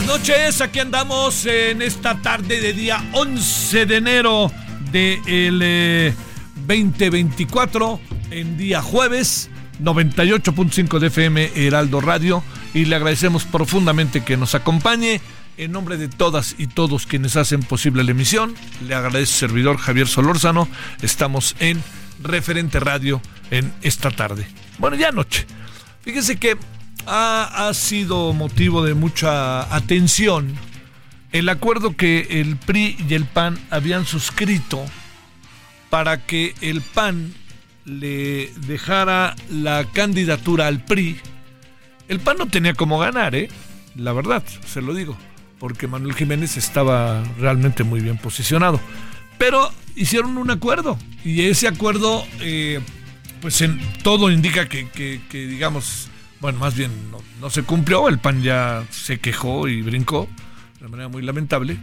Buenas noches, aquí andamos en esta tarde de día 11 de enero del eh, 2024, en día jueves, 98.5 de FM Heraldo Radio, y le agradecemos profundamente que nos acompañe. En nombre de todas y todos quienes hacen posible la emisión, le agradece servidor Javier Solórzano. Estamos en Referente Radio en esta tarde. Bueno, ya anoche. Fíjese que ha, sido motivo de mucha atención el acuerdo que el PRI y el PAN habían suscrito para que el PAN le dejara la candidatura al PRI. El PAN no tenía cómo ganar, ¿eh? La verdad, se lo digo, porque Manuel Jiménez estaba realmente muy bien posicionado. Pero hicieron un acuerdo y ese acuerdo, eh, pues en todo indica que, digamos, bueno, más bien no, se cumplió, el PAN ya se quejó y brincó de manera muy lamentable.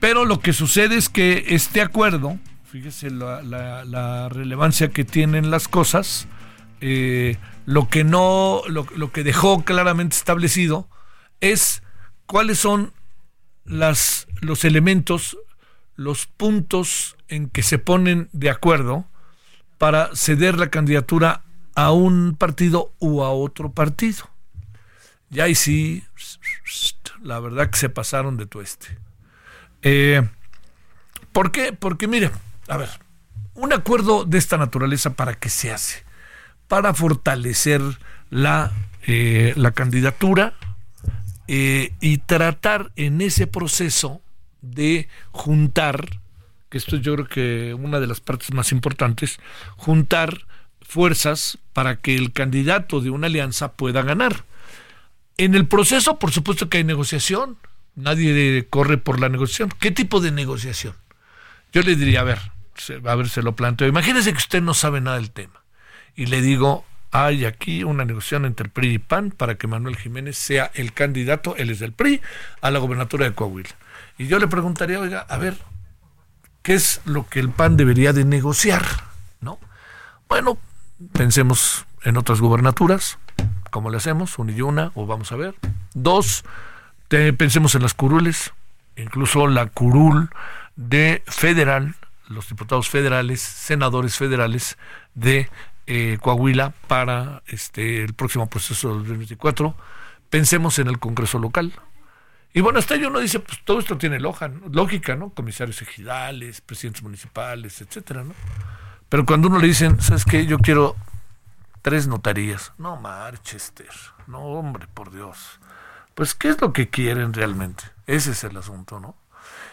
Pero lo que sucede es que este acuerdo, fíjese la, relevancia que tienen las cosas, eh, lo que no, lo, lo que dejó claramente establecido es cuáles son las, los elementos, los puntos en que se ponen de acuerdo para ceder la candidatura a un partido u a otro partido. Y ahí sí, la verdad que se pasaron de tueste. Eh, ¿Por qué? Porque mire, a ver, un acuerdo de esta naturaleza, ¿para qué se hace? Para fortalecer la, eh, la candidatura eh, y tratar en ese proceso de juntar, que esto yo creo que una de las partes más importantes, juntar fuerzas para que el candidato de una alianza pueda ganar. En el proceso, por supuesto que hay negociación. Nadie corre por la negociación. ¿Qué tipo de negociación? Yo le diría, a ver, a ver, se lo planteo. Imagínese que usted no sabe nada del tema. Y le digo, hay aquí una negociación entre PRI y PAN para que Manuel Jiménez sea el candidato, él es del PRI, a la gobernatura de Coahuila. Y yo le preguntaría, oiga, a ver, ¿qué es lo que el PAN debería de negociar? ¿No? Bueno, pensemos en otras gubernaturas, ¿cómo le hacemos? Una y una, o vamos a ver. Dos, pensemos en las curules, incluso la curul de federal, los diputados federales, senadores federales de eh, Coahuila para este el próximo proceso del 2024. Pensemos en el Congreso local. Y bueno, hasta uno dice, pues todo esto tiene loja- lógica, ¿no? Comisarios ejidales, presidentes municipales, etcétera, ¿no? Pero cuando uno le dicen, ¿sabes qué? Yo quiero tres notarías. No, Marchester. No, hombre, por Dios. Pues, ¿qué es lo que quieren realmente? Ese es el asunto, ¿no?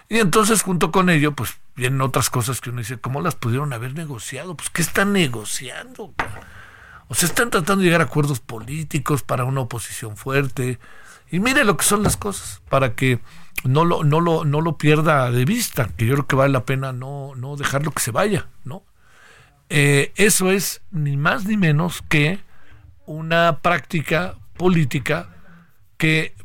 Y entonces, junto con ello, pues vienen otras cosas que uno dice, ¿cómo las pudieron haber negociado? Pues, ¿qué están negociando? O sea, están tratando de llegar a acuerdos políticos para una oposición fuerte. Y mire lo que son las cosas, para que no lo, no lo, no lo pierda de vista, que yo creo que vale la pena no, no dejarlo que se vaya, ¿no? Eh, eso es ni más ni menos que una práctica política que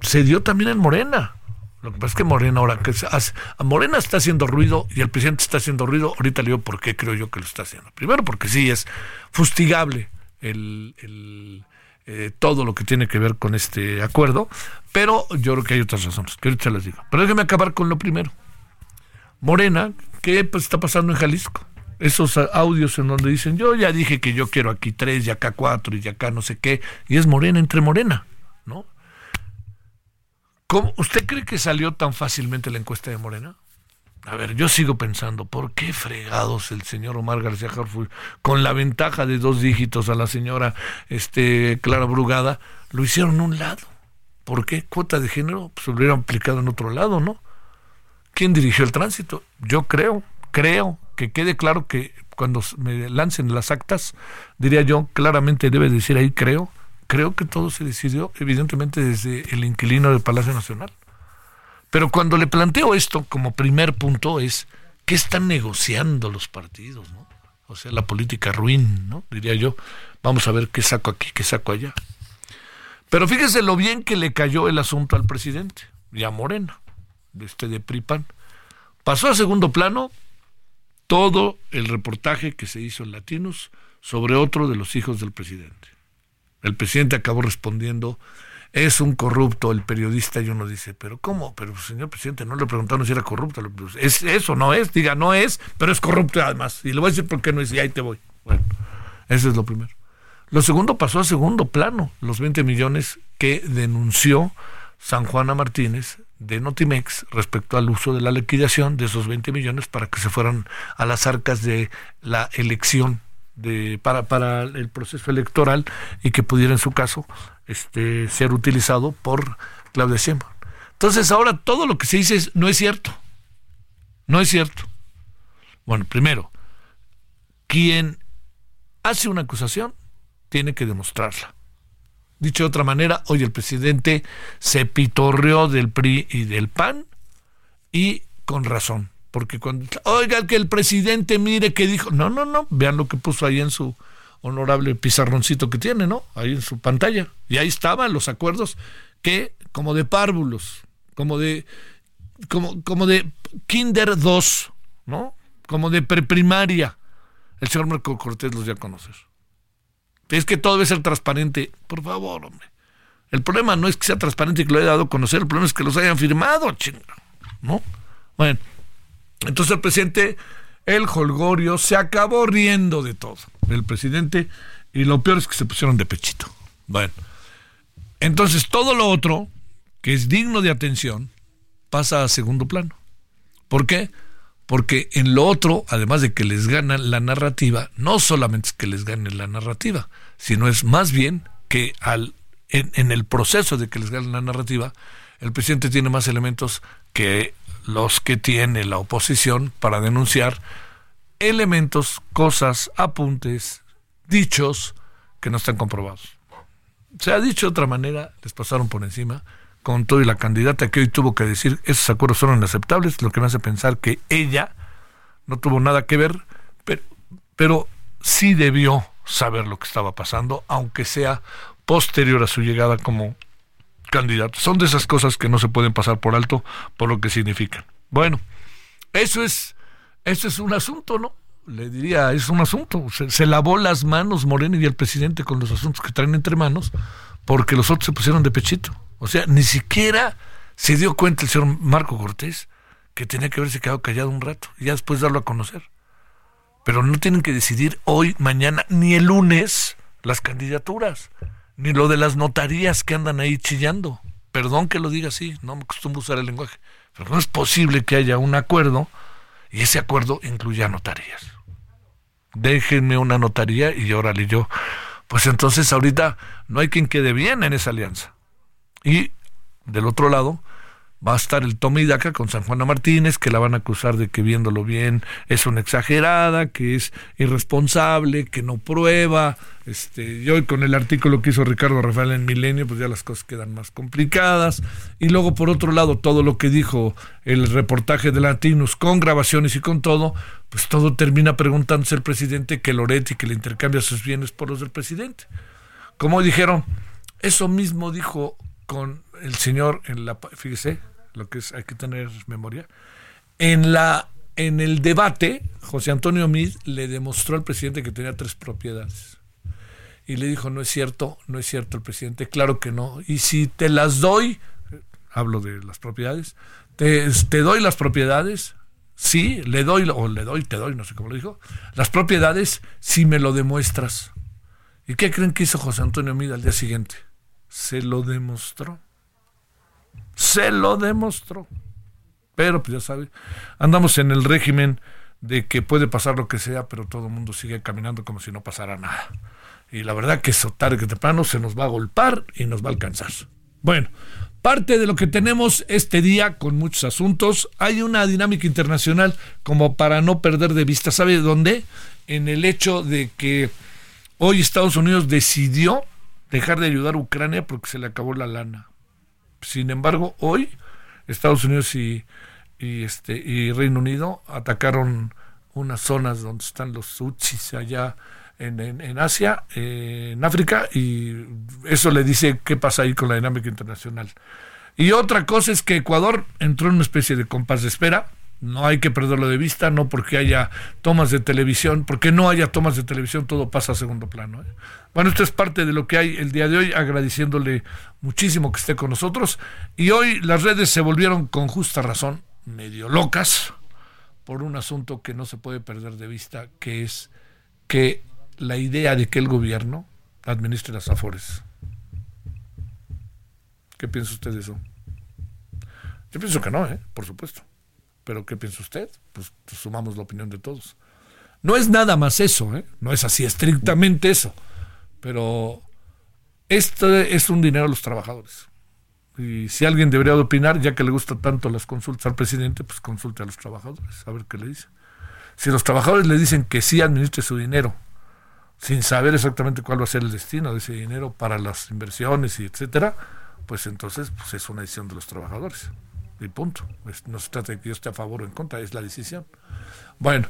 se dio también en Morena. Lo que pasa es que Morena ahora que se hace, a Morena está haciendo ruido y el presidente está haciendo ruido. Ahorita le digo por qué creo yo que lo está haciendo. Primero porque sí es fustigable eh, todo lo que tiene que ver con este acuerdo, pero yo creo que hay otras razones que ahorita les digo. Pero déjeme acabar con lo primero. Morena, ¿qué pues, está pasando en Jalisco? Esos audios en donde dicen, yo ya dije que yo quiero aquí tres y acá cuatro y acá no sé qué, y es Morena entre Morena, ¿no? ¿Cómo, ¿Usted cree que salió tan fácilmente la encuesta de Morena? A ver, yo sigo pensando, ¿por qué fregados el señor Omar García Harfuch, con la ventaja de dos dígitos a la señora este, Clara Brugada, lo hicieron un lado? ¿Por qué? Cuota de género, pues lo hubieran aplicado en otro lado, ¿no? ¿Quién dirigió el tránsito? Yo creo, creo que quede claro que cuando me lancen las actas, diría yo, claramente debe decir ahí creo, creo que todo se decidió evidentemente desde el inquilino del Palacio Nacional. Pero cuando le planteo esto como primer punto es, ¿qué están negociando los partidos? ¿no? O sea, la política ruin, ¿no? Diría yo, vamos a ver qué saco aquí, qué saco allá. Pero fíjese lo bien que le cayó el asunto al presidente y a Morena, de este de Pripan. Pasó a segundo plano todo el reportaje que se hizo en Latinos sobre otro de los hijos del presidente. El presidente acabó respondiendo es un corrupto el periodista y uno dice, pero ¿cómo? Pero señor presidente, no le preguntaron si era corrupto. Es eso, no es, diga, no es, pero es corrupto además. Y le voy a decir por qué no es, y ahí te voy. Bueno, eso es lo primero. Lo segundo pasó a segundo plano, los 20 millones que denunció San Juana Martínez de Notimex respecto al uso de la liquidación de esos 20 millones para que se fueran a las arcas de la elección de, para, para el proceso electoral y que pudiera en su caso este, ser utilizado por Claudia Sheinbaum. Entonces ahora todo lo que se dice no es cierto. No es cierto. Bueno, primero, quien hace una acusación tiene que demostrarla. Dicho de otra manera, hoy el presidente se pitorreó del PRI y del PAN y con razón. Porque cuando, oiga, que el presidente mire que dijo, no, no, no, vean lo que puso ahí en su honorable pizarroncito que tiene, ¿no? Ahí en su pantalla. Y ahí estaban los acuerdos que, como de párvulos, como de, como, como de Kinder 2, ¿no? Como de preprimaria. El señor Marco Cortés los ya conocer. Es que todo debe ser transparente. Por favor, hombre. El problema no es que sea transparente y que lo haya dado a conocer, el problema es que los hayan firmado, chinga. ¿No? Bueno, entonces el presidente, el Holgorio, se acabó riendo de todo, el presidente, y lo peor es que se pusieron de pechito. Bueno, entonces todo lo otro, que es digno de atención, pasa a segundo plano. ¿Por qué? Porque en lo otro, además de que les gana la narrativa, no solamente es que les gane la narrativa, sino es más bien que al, en, el proceso de que les gane la narrativa, el presidente tiene más elementos que los que tiene la oposición para denunciar elementos, cosas, apuntes, dichos que no están comprobados. Se ha dicho de otra manera, les pasaron por encima, con todo y la candidata que hoy tuvo que decir esos acuerdos son inaceptables, lo que me hace pensar que ella no tuvo nada que ver, pero, pero sí debió saber lo que estaba pasando, aunque sea posterior a su llegada como candidato. Son de esas cosas que no se pueden pasar por alto por lo que significan. Bueno, eso es, eso es un asunto, ¿no? Le diría, es un asunto. Se, lavó las manos Moreno y el presidente con los asuntos que traen entre manos porque los otros se pusieron de pechito. O sea, ni siquiera se dio cuenta el señor Marco Cortés que tenía que haberse quedado callado un rato y ya después darlo a conocer. Pero no tienen que decidir hoy, mañana, ni el lunes las candidaturas ni lo de las notarías que andan ahí chillando. Perdón que lo diga así, no me acostumbro usar el lenguaje, pero no es posible que haya un acuerdo y ese acuerdo incluya notarías. Déjenme una notaría y órale yo. Pues entonces ahorita no hay quien quede bien en esa alianza. Y del otro lado, va a estar el toma y daca con San Juana Martínez, que la van a acusar de que viéndolo bien es una exagerada, que es irresponsable, que no prueba. Este, y hoy con el artículo que hizo Ricardo Rafael en Milenio, pues ya las cosas quedan más complicadas. Y luego, por otro lado, todo lo que dijo el reportaje de Latinos con grabaciones y con todo, pues todo termina preguntándose el presidente que Loretti que le intercambia sus bienes por los del presidente. Como dijeron, eso mismo dijo con el señor en la fíjese lo que es, hay que tener memoria. En, la, en el debate, José Antonio Mid le demostró al presidente que tenía tres propiedades. Y le dijo, no es cierto, no es cierto el presidente, claro que no. Y si te las doy, hablo de las propiedades, te, te doy las propiedades, sí, le doy, o le doy, te doy, no sé cómo lo dijo, las propiedades si me lo demuestras. ¿Y qué creen que hizo José Antonio Mid al día siguiente? Se lo demostró Se lo demostró. Pero, pues ya sabe, andamos en el régimen de que puede pasar lo que sea, pero todo el mundo sigue caminando como si no pasara nada. Y la verdad que eso tarde que temprano se nos va a golpar y nos va a alcanzar. Bueno, parte de lo que tenemos este día con muchos asuntos, hay una dinámica internacional como para no perder de vista. ¿Sabe dónde? En el hecho de que hoy Estados Unidos decidió dejar de ayudar a Ucrania porque se le acabó la lana. Sin embargo, hoy Estados Unidos y, este, y Reino Unido atacaron unas zonas donde están los Utsis allá en, en, Asia, eh, en África, y eso le dice qué pasa ahí con la dinámica internacional. Y otra cosa es que Ecuador entró en una especie de compás de espera. No hay que perderlo de vista, no porque haya tomas de televisión, porque no haya tomas de televisión, todo pasa a segundo plano. ¿eh? Bueno, esto es parte de lo que hay el día de hoy, agradeciéndole muchísimo que esté con nosotros. Y hoy las redes se volvieron con justa razón medio locas por un asunto que no se puede perder de vista, que es que la idea de que el gobierno administre las afores. ¿Qué piensa usted de eso? Yo pienso que no, ¿eh? por supuesto. Pero ¿qué piensa usted? Pues, pues, sumamos la opinión de todos. No es nada más eso, ¿eh? no es así estrictamente eso. Pero este es un dinero a los trabajadores. Y si alguien debería de opinar, ya que le gusta tanto las consultas al presidente, pues consulte a los trabajadores, a ver qué le dice. Si los trabajadores le dicen que sí administre su dinero sin saber exactamente cuál va a ser el destino de ese dinero para las inversiones y etcétera, pues entonces pues es una decisión de los trabajadores. Y punto. no se trata de que yo esté a favor o en contra, es la decisión. Bueno,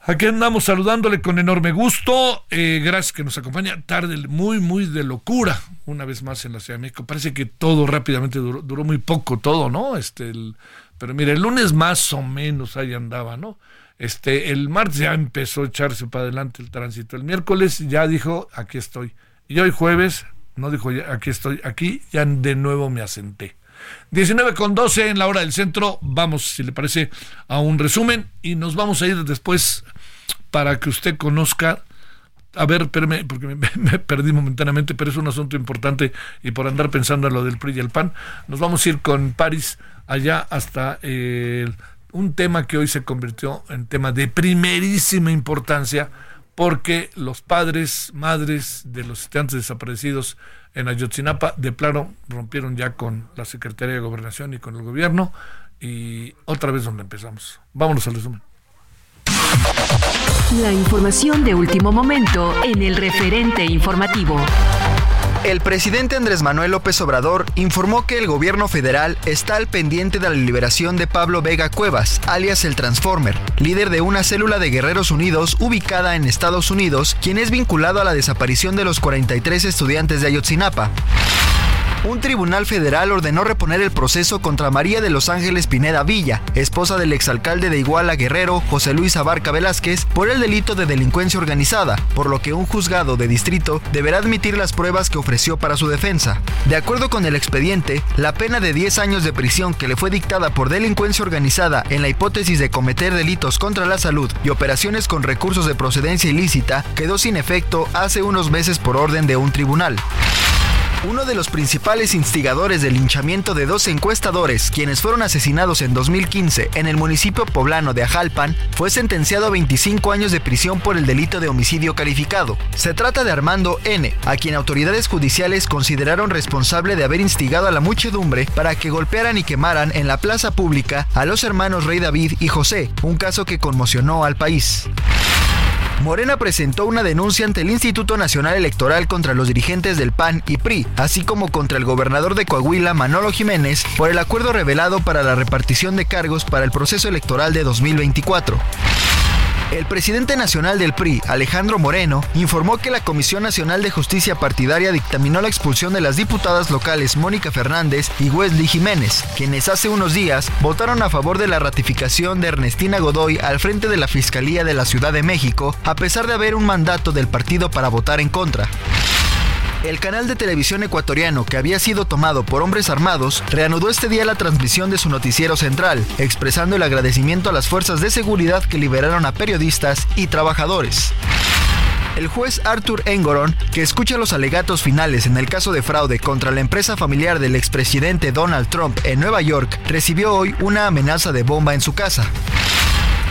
aquí andamos saludándole con enorme gusto. Eh, gracias que nos acompaña. Tarde muy, muy de locura, una vez más en la Ciudad de México. Parece que todo rápidamente duró, duró muy poco, todo, ¿no? Este, el, pero mire, el lunes más o menos ahí andaba, ¿no? Este, el martes ya empezó a echarse para adelante el tránsito. El miércoles ya dijo, aquí estoy. Y hoy jueves, no dijo, aquí estoy, aquí ya de nuevo me asenté. 19 con 12 en la hora del centro. Vamos, si le parece, a un resumen y nos vamos a ir después para que usted conozca. A ver, espérame, porque me, perdí momentáneamente, pero es un asunto importante y por andar pensando en lo del PRI y el PAN, nos vamos a ir con París allá hasta el un tema que hoy se convirtió en tema de primerísima importancia porque los padres, madres de los estudiantes desaparecidos en Ayotzinapa de plano rompieron ya con la Secretaría de Gobernación y con el gobierno y otra vez donde empezamos. Vámonos al resumen. La información de último momento en el referente informativo. El presidente Andrés Manuel López Obrador informó que el gobierno federal está al pendiente de la liberación de Pablo Vega Cuevas, alias el Transformer, líder de una célula de Guerreros Unidos ubicada en Estados Unidos, quien es vinculado a la desaparición de los 43 estudiantes de Ayotzinapa. Un tribunal federal ordenó reponer el proceso contra María de Los Ángeles Pineda Villa, esposa del exalcalde de Iguala Guerrero, José Luis Abarca Velázquez, por el delito de delincuencia organizada, por lo que un juzgado de distrito deberá admitir las pruebas que ofreció para su defensa. De acuerdo con el expediente, la pena de 10 años de prisión que le fue dictada por delincuencia organizada en la hipótesis de cometer delitos contra la salud y operaciones con recursos de procedencia ilícita quedó sin efecto hace unos meses por orden de un tribunal. Uno de los principales instigadores del linchamiento de dos encuestadores, quienes fueron asesinados en 2015 en el municipio poblano de Ajalpan, fue sentenciado a 25 años de prisión por el delito de homicidio calificado. Se trata de Armando N., a quien autoridades judiciales consideraron responsable de haber instigado a la muchedumbre para que golpearan y quemaran en la plaza pública a los hermanos Rey David y José, un caso que conmocionó al país. Morena presentó una denuncia ante el Instituto Nacional Electoral contra los dirigentes del PAN y PRI, así como contra el gobernador de Coahuila, Manolo Jiménez, por el acuerdo revelado para la repartición de cargos para el proceso electoral de 2024. El presidente nacional del PRI, Alejandro Moreno, informó que la Comisión Nacional de Justicia Partidaria dictaminó la expulsión de las diputadas locales Mónica Fernández y Wesley Jiménez, quienes hace unos días votaron a favor de la ratificación de Ernestina Godoy al frente de la Fiscalía de la Ciudad de México, a pesar de haber un mandato del partido para votar en contra. El canal de televisión ecuatoriano, que había sido tomado por hombres armados, reanudó este día la transmisión de su noticiero central, expresando el agradecimiento a las fuerzas de seguridad que liberaron a periodistas y trabajadores. El juez Arthur Engoron, que escucha los alegatos finales en el caso de fraude contra la empresa familiar del expresidente Donald Trump en Nueva York, recibió hoy una amenaza de bomba en su casa.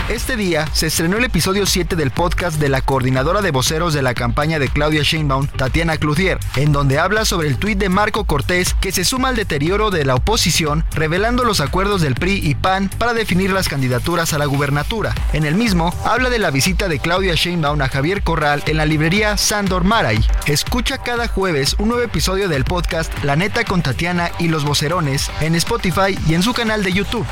Este día se estrenó el episodio 7 del podcast de la coordinadora de voceros de la campaña de Claudia Sheinbaum, Tatiana Cloutier, en donde habla sobre el tuit de Marco Cortés que se suma al deterioro de la oposición, revelando los acuerdos del PRI y PAN para definir las candidaturas a la gubernatura. En el mismo, habla de la visita de Claudia Sheinbaum a Javier Corral en la librería Sandor Maray. Escucha cada jueves un nuevo episodio del podcast La Neta con Tatiana y los Vocerones en Spotify y en su canal de YouTube.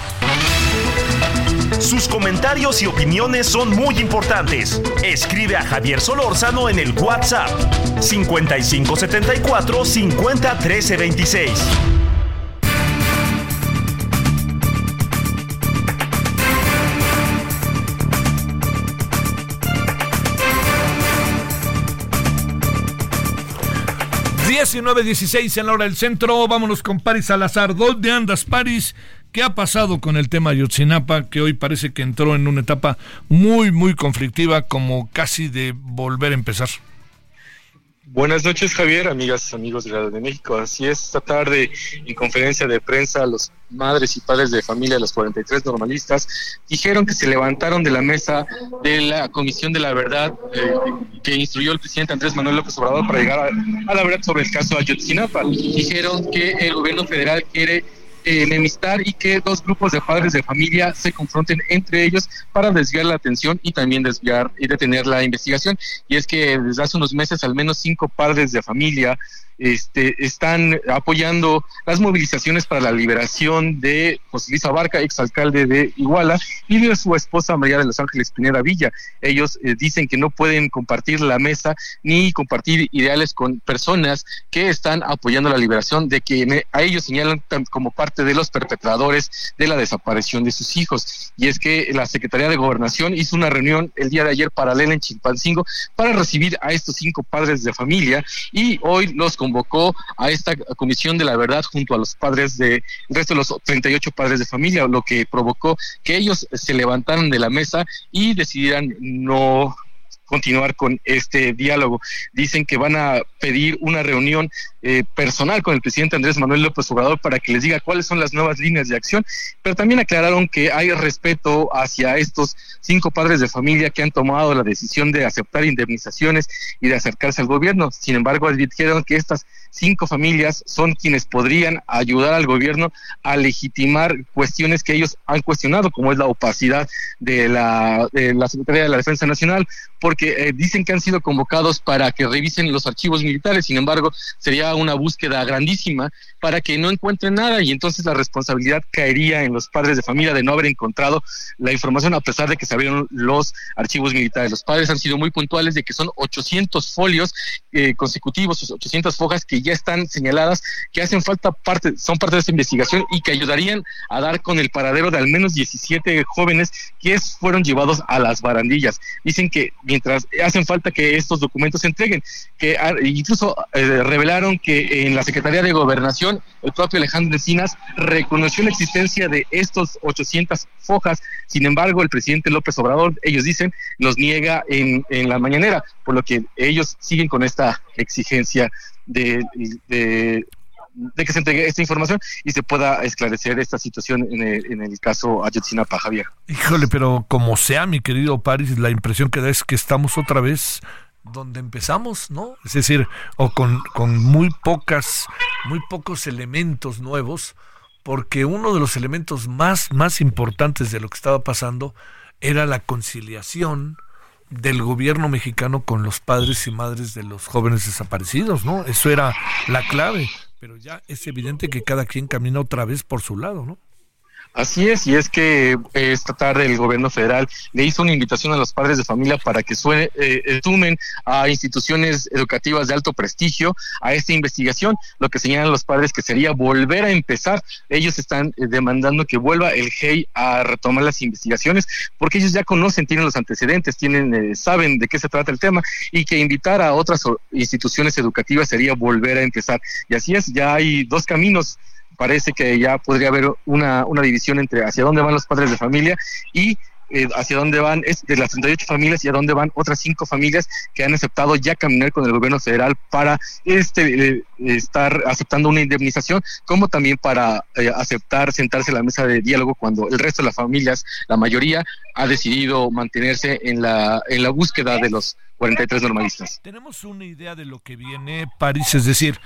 Sus comentarios y opiniones son muy importantes. Escribe a Javier Solórzano en el WhatsApp 5574 50 13 26. dieciséis en la hora del centro. Vámonos con Paris Salazar. ¿Dónde andas, Paris? ¿Qué ha pasado con el tema Ayotzinapa, que hoy parece que entró en una etapa muy, muy conflictiva, como casi de volver a empezar? Buenas noches, Javier, amigas, amigos de Radio de México. Así es, esta tarde en conferencia de prensa, los madres y padres de familia de los 43 normalistas dijeron que se levantaron de la mesa de la Comisión de la Verdad eh, que instruyó el presidente Andrés Manuel López Obrador para llegar a, a la verdad sobre el caso Ayotzinapa. Dijeron que el gobierno federal quiere enemistar y que dos grupos de padres de familia se confronten entre ellos para desviar la atención y también desviar y detener la investigación. Y es que desde hace unos meses al menos cinco padres de familia este, están apoyando las movilizaciones para la liberación de José Luis Abarca, exalcalde de Iguala, y de su esposa María de los Ángeles Pineda Villa. Ellos eh, dicen que no pueden compartir la mesa ni compartir ideales con personas que están apoyando la liberación, de que a ellos señalan como parte de los perpetradores de la desaparición de sus hijos. Y es que la Secretaría de Gobernación hizo una reunión el día de ayer paralela en Chilpancingo para recibir a estos cinco padres de familia y hoy los convocó a esta comisión de la verdad junto a los padres de el resto de los 38 padres de familia, lo que provocó que ellos se levantaran de la mesa y decidieran no continuar con este diálogo. Dicen que van a pedir una reunión eh, personal con el presidente Andrés Manuel López Obrador para que les diga cuáles son las nuevas líneas de acción, pero también aclararon que hay respeto hacia estos cinco padres de familia que han tomado la decisión de aceptar indemnizaciones y de acercarse al gobierno. Sin embargo, advirtieron que estas cinco familias son quienes podrían ayudar al gobierno a legitimar cuestiones que ellos han cuestionado, como es la opacidad de la, de la Secretaría de la Defensa Nacional, porque eh, dicen que han sido convocados para que revisen los archivos militares, sin embargo, sería una búsqueda grandísima para que no encuentren nada y entonces la responsabilidad caería en los padres de familia de no haber encontrado la información a pesar de que se abrieron los archivos militares. Los padres han sido muy puntuales de que son 800 folios eh, consecutivos, 800 fojas que ya están señaladas, que hacen falta parte, son parte de esta investigación y que ayudarían a dar con el paradero de al menos 17 jóvenes que fueron llevados a las barandillas. Dicen que mientras hacen falta que estos documentos se entreguen, que incluso eh, revelaron que en la Secretaría de Gobernación el propio Alejandro Encinas reconoció la existencia de estos 800 fojas, sin embargo, el presidente López Obrador, ellos dicen, los niega en, la mañanera, por lo que ellos siguen con esta exigencia de, de que se entregue esta información y se pueda esclarecer esta situación en el, en el caso Ayotzinapa, Javier. Híjole, pero como sea, mi querido Paris, la impresión que da es que estamos otra vez donde empezamos, ¿no? Es decir, o con, con muy pocas, muy pocos elementos nuevos, porque uno de los elementos más, más importantes de lo que estaba pasando era la conciliación del gobierno mexicano con los padres y madres de los jóvenes desaparecidos, ¿no? Eso era la clave, pero ya es evidente que cada quien camina otra vez por su lado, ¿no? Así es, y es que eh, esta tarde el gobierno federal le hizo una invitación a los padres de familia para que suene, eh, sumen a instituciones educativas de alto prestigio a esta investigación, lo que señalan los padres que sería volver a empezar. Ellos están eh, demandando que vuelva el GEI a retomar las investigaciones, porque ellos ya conocen, tienen los antecedentes, tienen, saben de qué se trata el tema, y que invitar a otras instituciones educativas sería volver a empezar. Y así es, ya hay dos caminos parece que ya podría haber una, una división entre hacia dónde van los padres de familia y eh, hacia dónde van, es de las 38 familias y a dónde van otras cinco familias que han aceptado ya caminar con el gobierno federal para este eh, estar aceptando una indemnización, como también para eh, aceptar sentarse a la mesa de diálogo cuando el resto de las familias, la mayoría, ha decidido mantenerse en la, en la búsqueda de los 43 normalistas. Tenemos una idea de lo que viene París, es decir,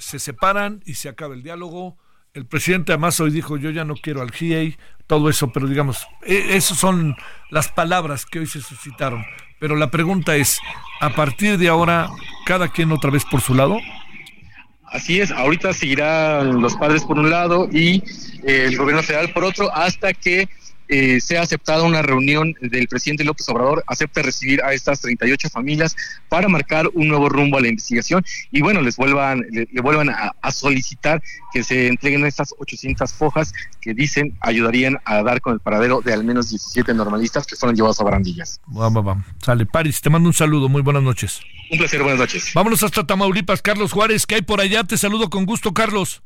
se separan y se acaba el diálogo el presidente además hoy dijo, yo ya no quiero al GIEI, todo eso, pero digamos, e, esas son las palabras que hoy se suscitaron. Pero la pregunta es, ¿a partir de ahora cada quien otra vez por su lado? Así es, ahorita seguirán los padres por un lado y eh, el gobierno federal por otro, hasta que eh, se ha aceptado una reunión del presidente López Obrador, acepta recibir a estas 38 familias para marcar un nuevo rumbo a la investigación y bueno, les vuelvan, le, vuelvan a, solicitar que se entreguen estas 800 fojas que dicen ayudarían a dar con el paradero de al menos 17 normalistas que fueron llevados a barandillas. Vamos, vamos. Sale, Paris, te mando un saludo, muy buenas noches. Un placer, buenas noches. Vámonos hasta Tamaulipas, Carlos Juárez, ¿qué hay por allá? Te saludo con gusto, Carlos.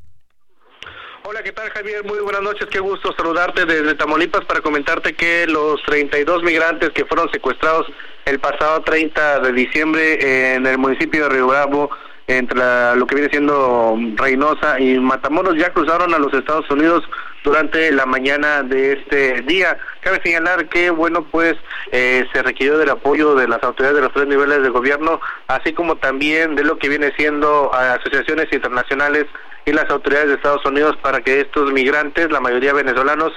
Hola, ¿qué tal Javier? Muy buenas noches, qué gusto saludarte desde Tamaulipas para comentarte que los 32 migrantes que fueron secuestrados el pasado 30 de diciembre en el municipio de Río Bravo, entre lo que viene siendo Reynosa y Matamoros, ya cruzaron a los Estados Unidos durante la mañana de este día. Cabe señalar que, bueno, pues eh, se requirió del apoyo de las autoridades de los tres niveles de gobierno, así como también de lo que viene siendo asociaciones internacionales y las autoridades de Estados Unidos para que estos migrantes, la mayoría venezolanos,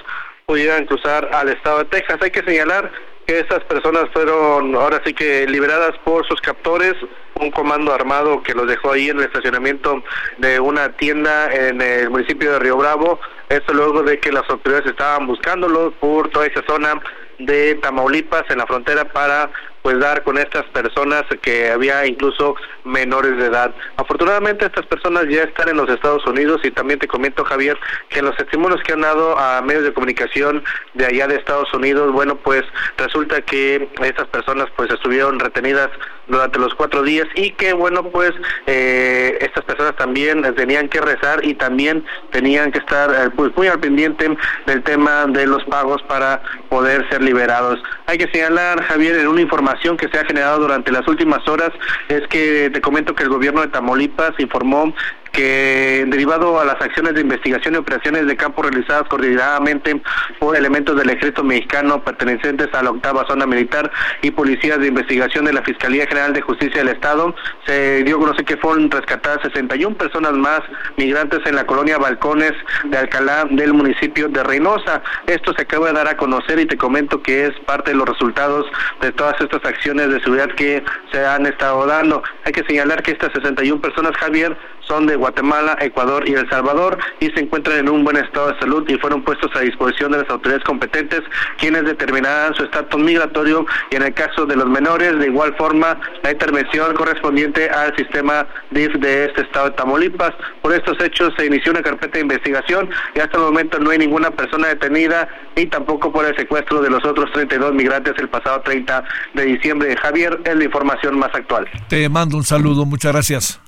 pudieran cruzar al estado de Texas. Hay que señalar que estas personas fueron ahora sí que liberadas por sus captores, un comando armado que los dejó ahí en el estacionamiento de una tienda en el municipio de Río Bravo, esto luego de que las autoridades estaban buscándolos por toda esa zona de Tamaulipas en la frontera para pues dar con estas personas que había incluso menores de edad. Afortunadamente estas personas ya están en los Estados Unidos y también te comento Javier que los testimonios que han dado a medios de comunicación de allá de Estados Unidos, bueno pues resulta que estas personas pues estuvieron retenidas durante los cuatro días y que bueno pues eh, estas personas también tenían que rezar y también tenían que estar eh, pues, muy al pendiente del tema de los pagos para poder ser liberados. Hay que señalar Javier en una información que se ha generado durante las últimas horas es que te comento que el gobierno de Tamaulipas informó que derivado a las acciones de investigación y operaciones de campo realizadas coordinadamente por elementos del ejército mexicano pertenecientes a la octava zona militar y policías de investigación de la Fiscalía General de Justicia del Estado, se dio a conocer que fueron rescatadas 61 personas más migrantes en la colonia Balcones de Alcalá del municipio de Reynosa. Esto se acaba de dar a conocer y te comento que es parte de los resultados de todas estas acciones de seguridad que se han estado dando. Hay que señalar que estas 61 personas, Javier, son de Guatemala, Ecuador y El Salvador y se encuentran en un buen estado de salud y fueron puestos a disposición de las autoridades competentes quienes determinarán su estatus migratorio y en el caso de los menores de igual forma la intervención correspondiente al sistema DIF de este estado de Tamaulipas. Por estos hechos se inició una carpeta de investigación y hasta el momento no hay ninguna persona detenida y tampoco por el secuestro de los otros 32 migrantes el pasado 30 de diciembre. Javier, es la información más actual. Te mando un saludo, muchas gracias.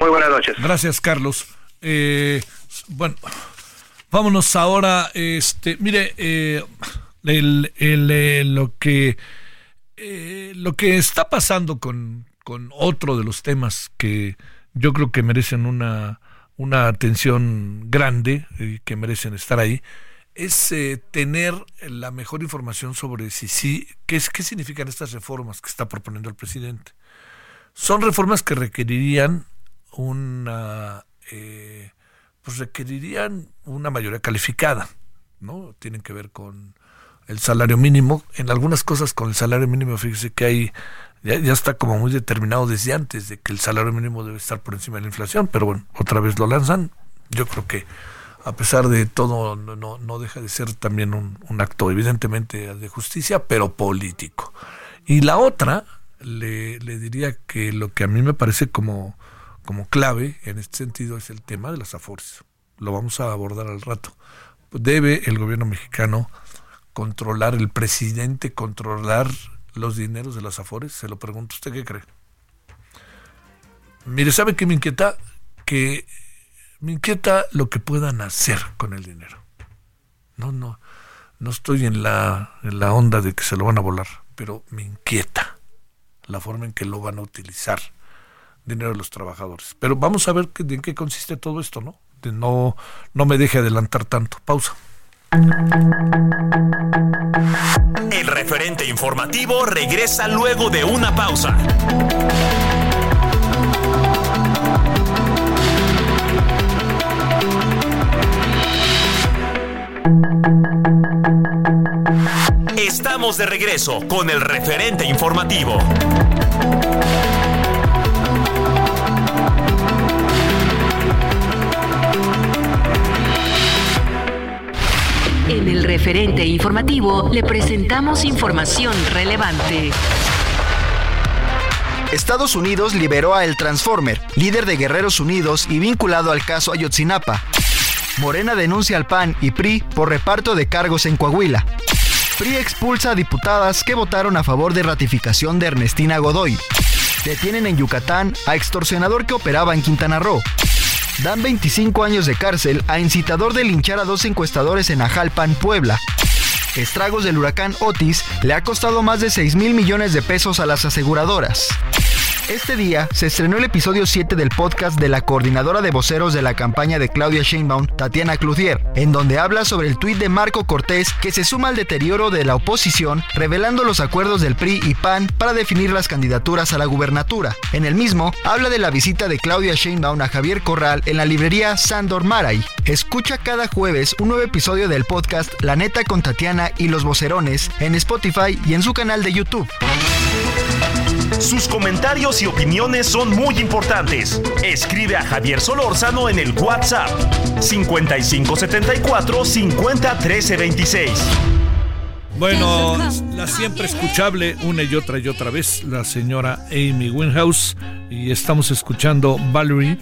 Muy buenas noches. Gracias, Carlos. Eh, bueno, vámonos ahora. Este, mire, eh, el, eh, lo que lo que está pasando con, con otro de los temas que yo creo que merecen una, una atención grande y que merecen estar ahí es tener la mejor información sobre si sí, qué, qué significan estas reformas que está proponiendo el presidente. Son reformas que requerirían una eh, pues requerirían una mayoría calificada, ¿no? Tienen que ver con el salario mínimo. En algunas cosas con el salario mínimo, fíjese que hay, ya, está como muy determinado desde antes de que el salario mínimo debe estar por encima de la inflación, pero bueno, otra vez lo lanzan. Yo creo que a pesar de todo no, no deja de ser también un, un acto evidentemente de justicia, pero político. Y la otra, le, le diría que lo que a mí me parece como como clave en este sentido es el tema de las afores. Lo vamos a abordar al rato. Debe el gobierno mexicano controlar, el presidente controlar los dineros de las afores? Se lo pregunto, ¿usted qué cree? Mire, ¿sabe qué me inquieta? Que me inquieta lo que puedan hacer con el dinero. No, no. no estoy en la, en la onda de que se lo van a volar, pero me inquieta la forma en que lo van a utilizar dinero de los trabajadores. Pero vamos a ver en qué consiste todo esto, ¿no? No, no me deje adelantar tanto. Pausa. El referente informativo regresa luego de una pausa. Estamos de regreso con el referente informativo. Referente informativo le presentamos información relevante. Estados Unidos liberó a El Transformer, líder de Guerreros Unidos y vinculado al caso Ayotzinapa. Morena denuncia al PAN y PRI por reparto de cargos en Coahuila. PRI expulsa a diputadas que votaron a favor de ratificación de Ernestina Godoy. Detienen en Yucatán a extorsionador que operaba en Quintana Roo. Dan 25 años de cárcel a incitador de linchar a dos encuestadores en Ajalpan, Puebla. Estragos del huracán Otis le ha costado más de 6 mil millones de pesos a las aseguradoras. Este día se estrenó el episodio 7 del podcast de la coordinadora de voceros de la campaña de Claudia Sheinbaum, Tatiana Cloutier, en donde habla sobre el tuit de Marco Cortés que se suma al deterioro de la oposición, revelando los acuerdos del PRI y PAN para definir las candidaturas a la gubernatura. En el mismo, habla de la visita de Claudia Sheinbaum a Javier Corral en la librería Sandor Maray. Escucha cada jueves un nuevo episodio del podcast La Neta con Tatiana y los Vocerones en Spotify y en su canal de YouTube. Sus comentarios y opiniones son muy importantes. Escribe a Javier Solórzano en el WhatsApp 5574 50 13 26. Bueno, la siempre escuchable una y otra y otra vez, la señora Amy Winhouse, y estamos escuchando Valerie.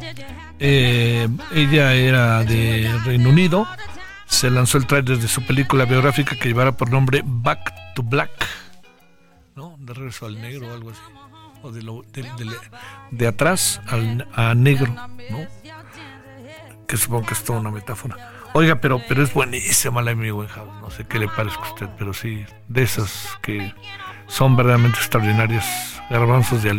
Eh, ella era de Reino Unido, se lanzó el trailer de su película biográfica que llevará por nombre Back to Black. De regreso al negro o algo así, o de, lo, de, de, atrás al, a negro, ¿no? Que supongo que es toda una metáfora. Oiga, pero, pero es buenísima la Amy Winehouse. No sé qué le parezca a usted, pero sí, de esas que son verdaderamente extraordinarias, garbanzos de al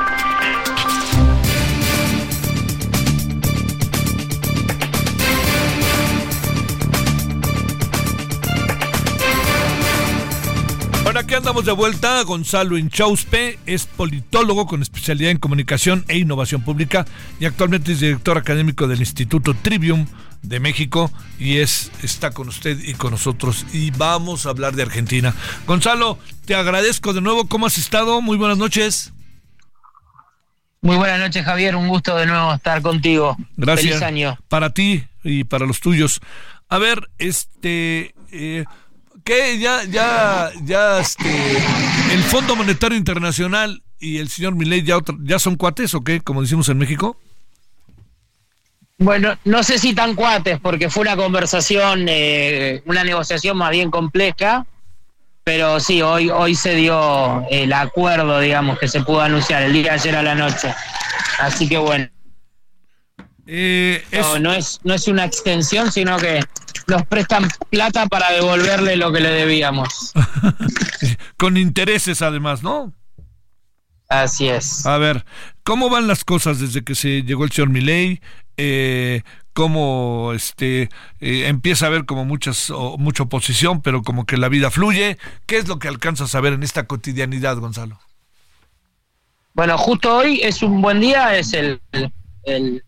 De vuelta. Gonzalo Inchauspe es politólogo con especialidad en comunicación e innovación pública y actualmente es director académico del Instituto Trivium de México y es está con usted y con nosotros y vamos a hablar de Argentina. Gonzalo, te agradezco de nuevo. ¿Cómo has estado? Muy buenas noches. Muy buenas noches, Javier. Un gusto de nuevo estar contigo. Gracias. Feliz año. Para ti y para los tuyos. A ver, este... Eh, ¿Qué? Ya, ya, ya, este, el Fondo Monetario Internacional y el señor Milei ya, otra, ya son cuates o qué, como decimos en México. Bueno, no sé si tan cuates, porque fue una conversación, eh, una negociación más bien compleja, pero sí, hoy, hoy se dio el acuerdo, digamos, que se pudo anunciar el día de ayer a la noche. Así que bueno. Eh, es... No, no, es, no es una extensión, sino que nos prestan plata para devolverle lo que le debíamos. Con intereses además, ¿no? Así es. A ver, ¿cómo van las cosas desde que se llegó el señor Milei? Eh, cómo este eh, empieza a haber como muchas o, mucha oposición, pero como que la vida fluye. ¿Qué es lo que alcanzas a ver en esta cotidianidad, Gonzalo? Bueno, justo hoy es un buen día, es el, el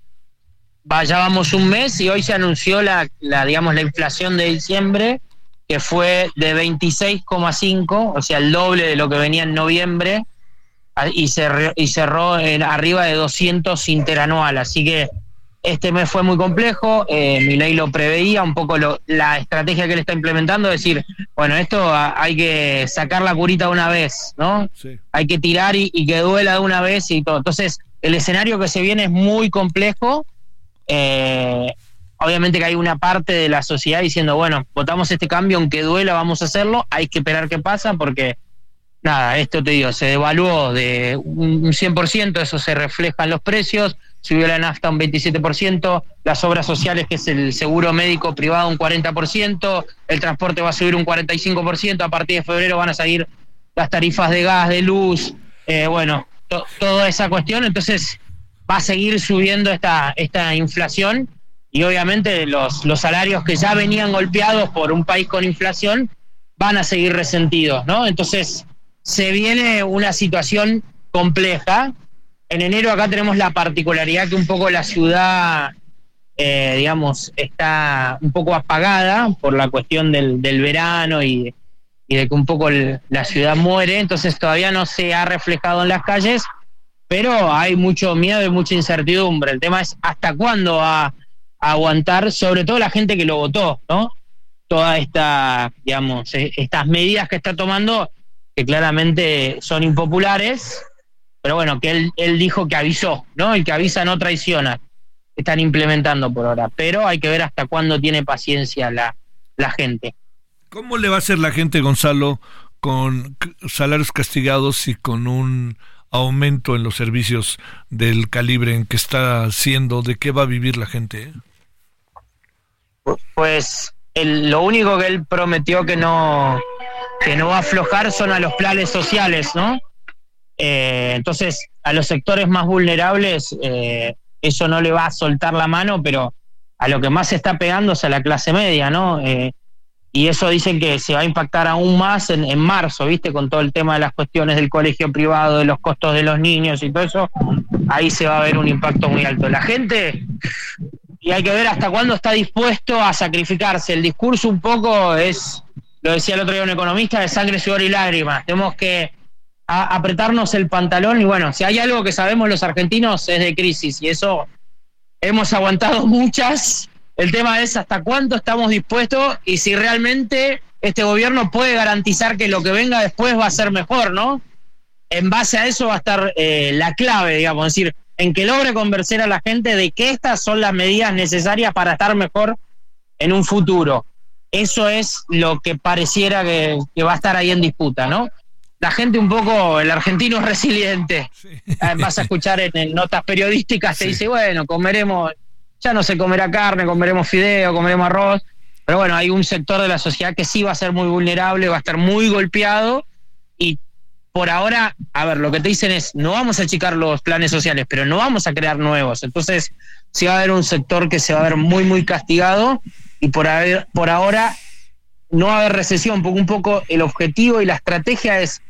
ya vamos un mes y hoy se anunció la, la, digamos, la inflación de diciembre, que fue de 26,5, o sea, el doble de lo que venía en noviembre, y cerró, y cerró en arriba de 200 interanual. Así que este mes fue muy complejo, eh, mi ley lo preveía, un poco lo, la estrategia que él está implementando, es decir, bueno, esto hay que sacar la curita de una vez, ¿no? Hay que tirar y, que duela de una vez y todo. Entonces, el escenario que se viene es muy complejo. Eh, obviamente que hay una parte de la sociedad diciendo, bueno, votamos este cambio, aunque duela, vamos a hacerlo, hay que esperar qué pasa porque nada, esto te digo, se devaluó de un 100%, eso se refleja en los precios, subió la nafta un 27%, las obras sociales, que es el seguro médico privado, un 40%, el transporte va a subir un 45%, a partir de febrero van a salir las tarifas de gas, de luz, eh, bueno, toda esa cuestión, entonces va a seguir subiendo esta, esta inflación y obviamente los, los salarios que ya venían golpeados por un país con inflación van a seguir resentidos, ¿no? Entonces, se viene una situación compleja. En enero acá tenemos la particularidad que un poco la ciudad, eh, digamos, está un poco apagada por la cuestión del, verano y, de que un poco la ciudad muere, entonces todavía no se ha reflejado en las calles, pero hay mucho miedo y mucha incertidumbre. El tema es hasta cuándo va a aguantar, sobre todo la gente que lo votó, ¿no? Toda esta, digamos, e, estas medidas que está tomando que claramente son impopulares, pero bueno, que él, él dijo que avisó, ¿no? El que avisa no traiciona. Están implementando por ahora, pero hay que ver hasta cuándo tiene paciencia la, la gente. ¿Cómo le va a hacer la gente, Gonzalo, con salarios castigados y con un aumento en los servicios del calibre en que está haciendo? ¿De qué va a vivir la gente? Pues lo único que él prometió que no que no va a aflojar son a los planes sociales, ¿no? Eh, entonces, a los sectores más vulnerables, eh, eso no le va a soltar la mano, pero a lo que más se está pegando es a la clase media, ¿no? Eh, y eso dicen que se va a impactar aún más en, en, marzo, ¿viste? Con todo el tema de las cuestiones del colegio privado, de los costos de los niños y todo eso, ahí se va a ver un impacto muy alto. La gente, y hay que ver hasta cuándo está dispuesto a sacrificarse. El discurso un poco es lo decía el otro día un economista, de sangre, sudor y lágrimas. Tenemos que apretarnos el pantalón y bueno, si hay algo que sabemos los argentinos es de crisis y eso hemos aguantado muchas. El tema es hasta cuánto estamos dispuestos y si realmente este gobierno puede garantizar que lo que venga después va a ser mejor, ¿no? En base a eso va a estar eh, la clave, digamos, es decir, en que logre convencer a la gente de que estas son las medidas necesarias para estar mejor en un futuro eso es lo que pareciera que, va a estar ahí en disputa, ¿no? La gente un poco, el argentino es resiliente. Vas a escuchar en, notas periodísticas, te dice, bueno, comeremos, ya no se comerá carne, comeremos fideo, comeremos arroz. Pero bueno, hay un sector de la sociedad que sí va a ser muy vulnerable, va a estar muy golpeado y por ahora, a ver, lo que te dicen es, no vamos a achicar los planes sociales, pero no vamos a crear nuevos. Entonces, sí va a haber un sector que se va a ver muy, muy castigado y por, ahora no haber recesión, porque un poco el objetivo y la estrategia es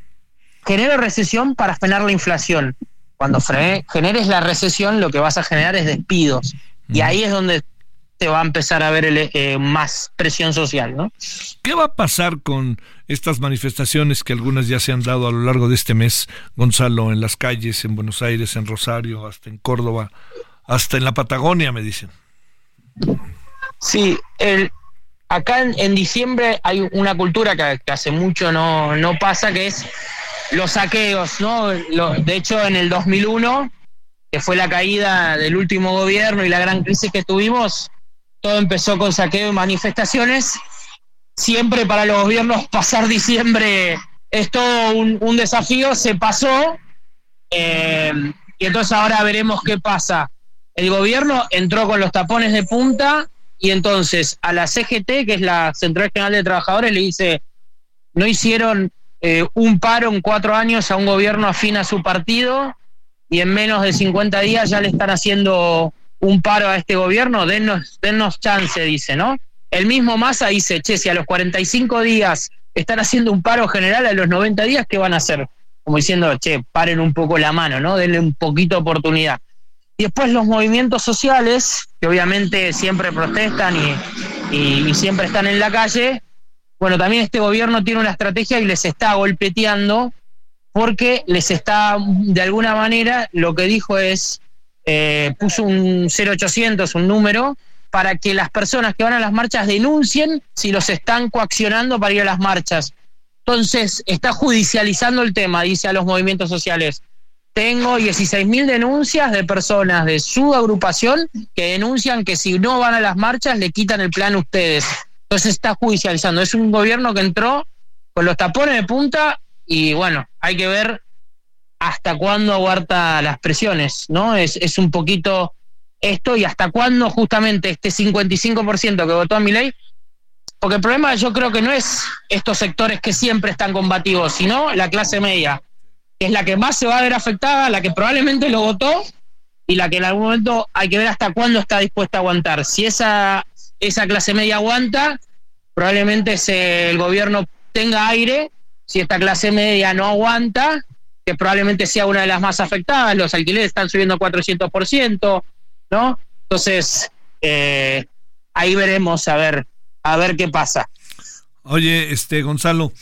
generar recesión para frenar la inflación. Cuando generes la recesión, lo que vas a generar es despidos. Y ahí es donde te va a empezar a ver eh, más presión social, ¿no? ¿Qué va a pasar con estas manifestaciones que algunas ya se han dado a lo largo de este mes, Gonzalo, en las calles, en Buenos Aires, en Rosario, hasta en Córdoba, hasta en la Patagonia, me dicen? Sí, el, acá en, diciembre hay una cultura que, hace mucho no, no, pasa, que es los saqueos, ¿no? de hecho, en el 2001, que fue la caída del último gobierno y la gran crisis que tuvimos, todo empezó con saqueo y manifestaciones. Siempre para los gobiernos pasar diciembre es todo un, desafío, se pasó. Eh, y entonces ahora veremos qué pasa. El gobierno entró con los tapones de punta y entonces a la CGT, que es la Central General de Trabajadores, le dice, no hicieron eh, un paro en cuatro años a un gobierno afín a su partido y en menos de 50 días ya le están haciendo un paro a este gobierno, dennos, dennos chance, dice, ¿no? El mismo Massa dice, che, si a los 45 días están haciendo un paro general, a los 90 días, ¿qué van a hacer? Como diciendo, che, paren un poco la mano, ¿no? Denle un poquito de oportunidad. Y después los movimientos sociales, que obviamente siempre protestan y, siempre están en la calle, bueno, también este gobierno tiene una estrategia y les está golpeteando porque les está, de alguna manera, lo que dijo es, eh, puso un 0800, un número, para que las personas que van a las marchas denuncien si los están coaccionando para ir a las marchas. Entonces, está judicializando el tema, dice a los movimientos sociales. Tengo 16.000 denuncias de personas de su agrupación que denuncian que si no van a las marchas le quitan el plan a ustedes. Entonces está judicializando. Es un gobierno que entró con los tapones de punta y bueno, hay que ver hasta cuándo aguanta las presiones, ¿no? Es, es un poquito esto y hasta cuándo justamente este 55% que votó a mi ley, porque el problema yo creo que no es estos sectores que siempre están combativos, sino la clase media, que es la que más se va a ver afectada, la que probablemente lo votó y la que en algún momento hay que ver hasta cuándo está dispuesta a aguantar. Si esa, esa clase media aguanta, probablemente se, el gobierno tenga aire, si esta clase media no aguanta, que probablemente sea una de las más afectadas, los alquileres están subiendo 400%, ¿no? Entonces, eh, ahí veremos a ver, a ver qué pasa. Oye, este Gonzalo,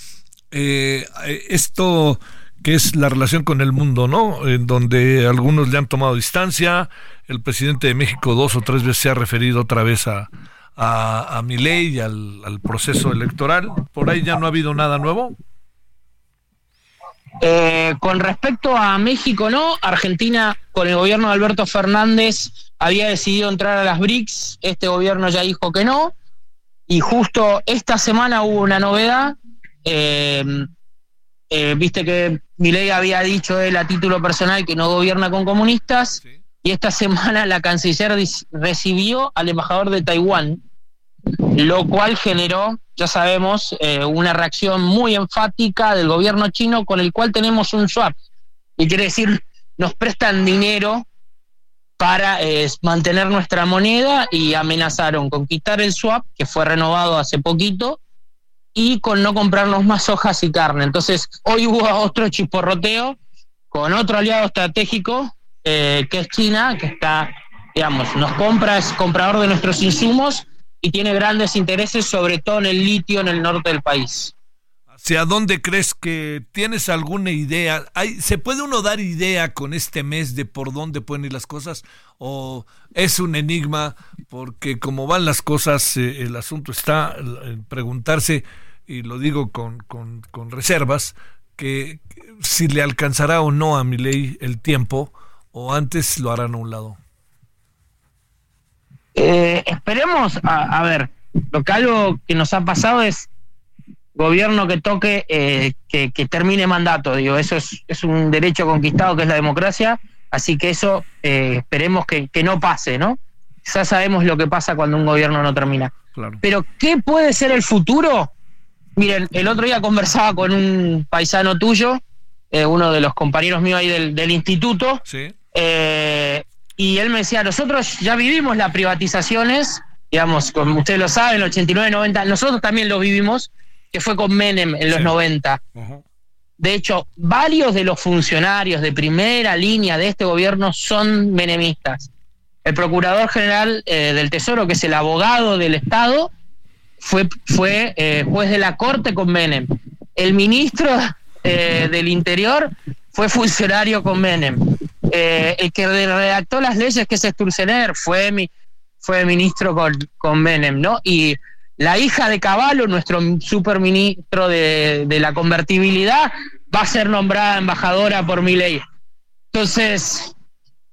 eh, esto que es la relación con el mundo, ¿no? En donde algunos le han tomado distancia, el presidente de México dos o tres veces se ha referido otra vez a, a, mi ley y al, al, proceso electoral. ¿Por ahí ya no ha habido nada nuevo? Eh, con respecto a México, no. Argentina, con el gobierno de Alberto Fernández, había decidido entrar a las BRICS. Este gobierno ya dijo que no. Y justo esta semana hubo una novedad. Eh, eh, viste que Milei había dicho él a título personal que no gobierna con comunistas. Y esta semana la canciller recibió al embajador de Taiwán, lo cual generó, ya sabemos, eh, una reacción muy enfática del gobierno chino con el cual tenemos un swap. Y quiere decir, nos prestan dinero para eh, mantener nuestra moneda y amenazaron con quitar el swap, que fue renovado hace poquito, y con no comprarnos más hojas y carne. Entonces, hoy hubo otro chisporroteo con otro aliado estratégico, eh, que es China, que está, digamos, nos compra, es comprador de nuestros insumos y tiene grandes intereses, sobre todo en el litio en el norte del país. ¿Hacia dónde crees que tienes alguna idea? ¿Hay, ¿Se puede uno dar idea con este mes de por dónde pueden ir las cosas? ¿O es un enigma? Porque como van las cosas, eh, el asunto está en preguntarse, y lo digo con, con, con reservas, que si le alcanzará o no a mi ley el tiempo, o antes lo harán a un lado. Eh, esperemos, a, ver, lo que algo que nos ha pasado es gobierno que toque, eh, que, termine mandato, digo, eso es, es, un derecho conquistado que es la democracia, así que eso eh, esperemos que, no pase, ¿no? Ya sabemos lo que pasa cuando un gobierno no termina. Pero, ¿qué puede ser el futuro? Miren, el otro día conversaba con un paisano tuyo, uno de los compañeros míos ahí del, del instituto, sí. Eh, y él me decía, nosotros ya vivimos las privatizaciones, digamos, como ustedes lo saben, 89, 90, nosotros también lo vivimos, que fue con Menem en los 90. De hecho, varios de los funcionarios de primera línea de este gobierno son menemistas. El procurador general eh, del Tesoro, que es el abogado del Estado, fue, fue eh, juez de la Corte con Menem. El ministro del Interior fue funcionario con Menem. Eh, el que redactó las leyes, que es Sturzener, fue, mi, fue ministro con, con Menem, ¿no? Y la hija de Caballo, nuestro superministro de, de la convertibilidad, va a ser nombrada embajadora por mi ley. Entonces,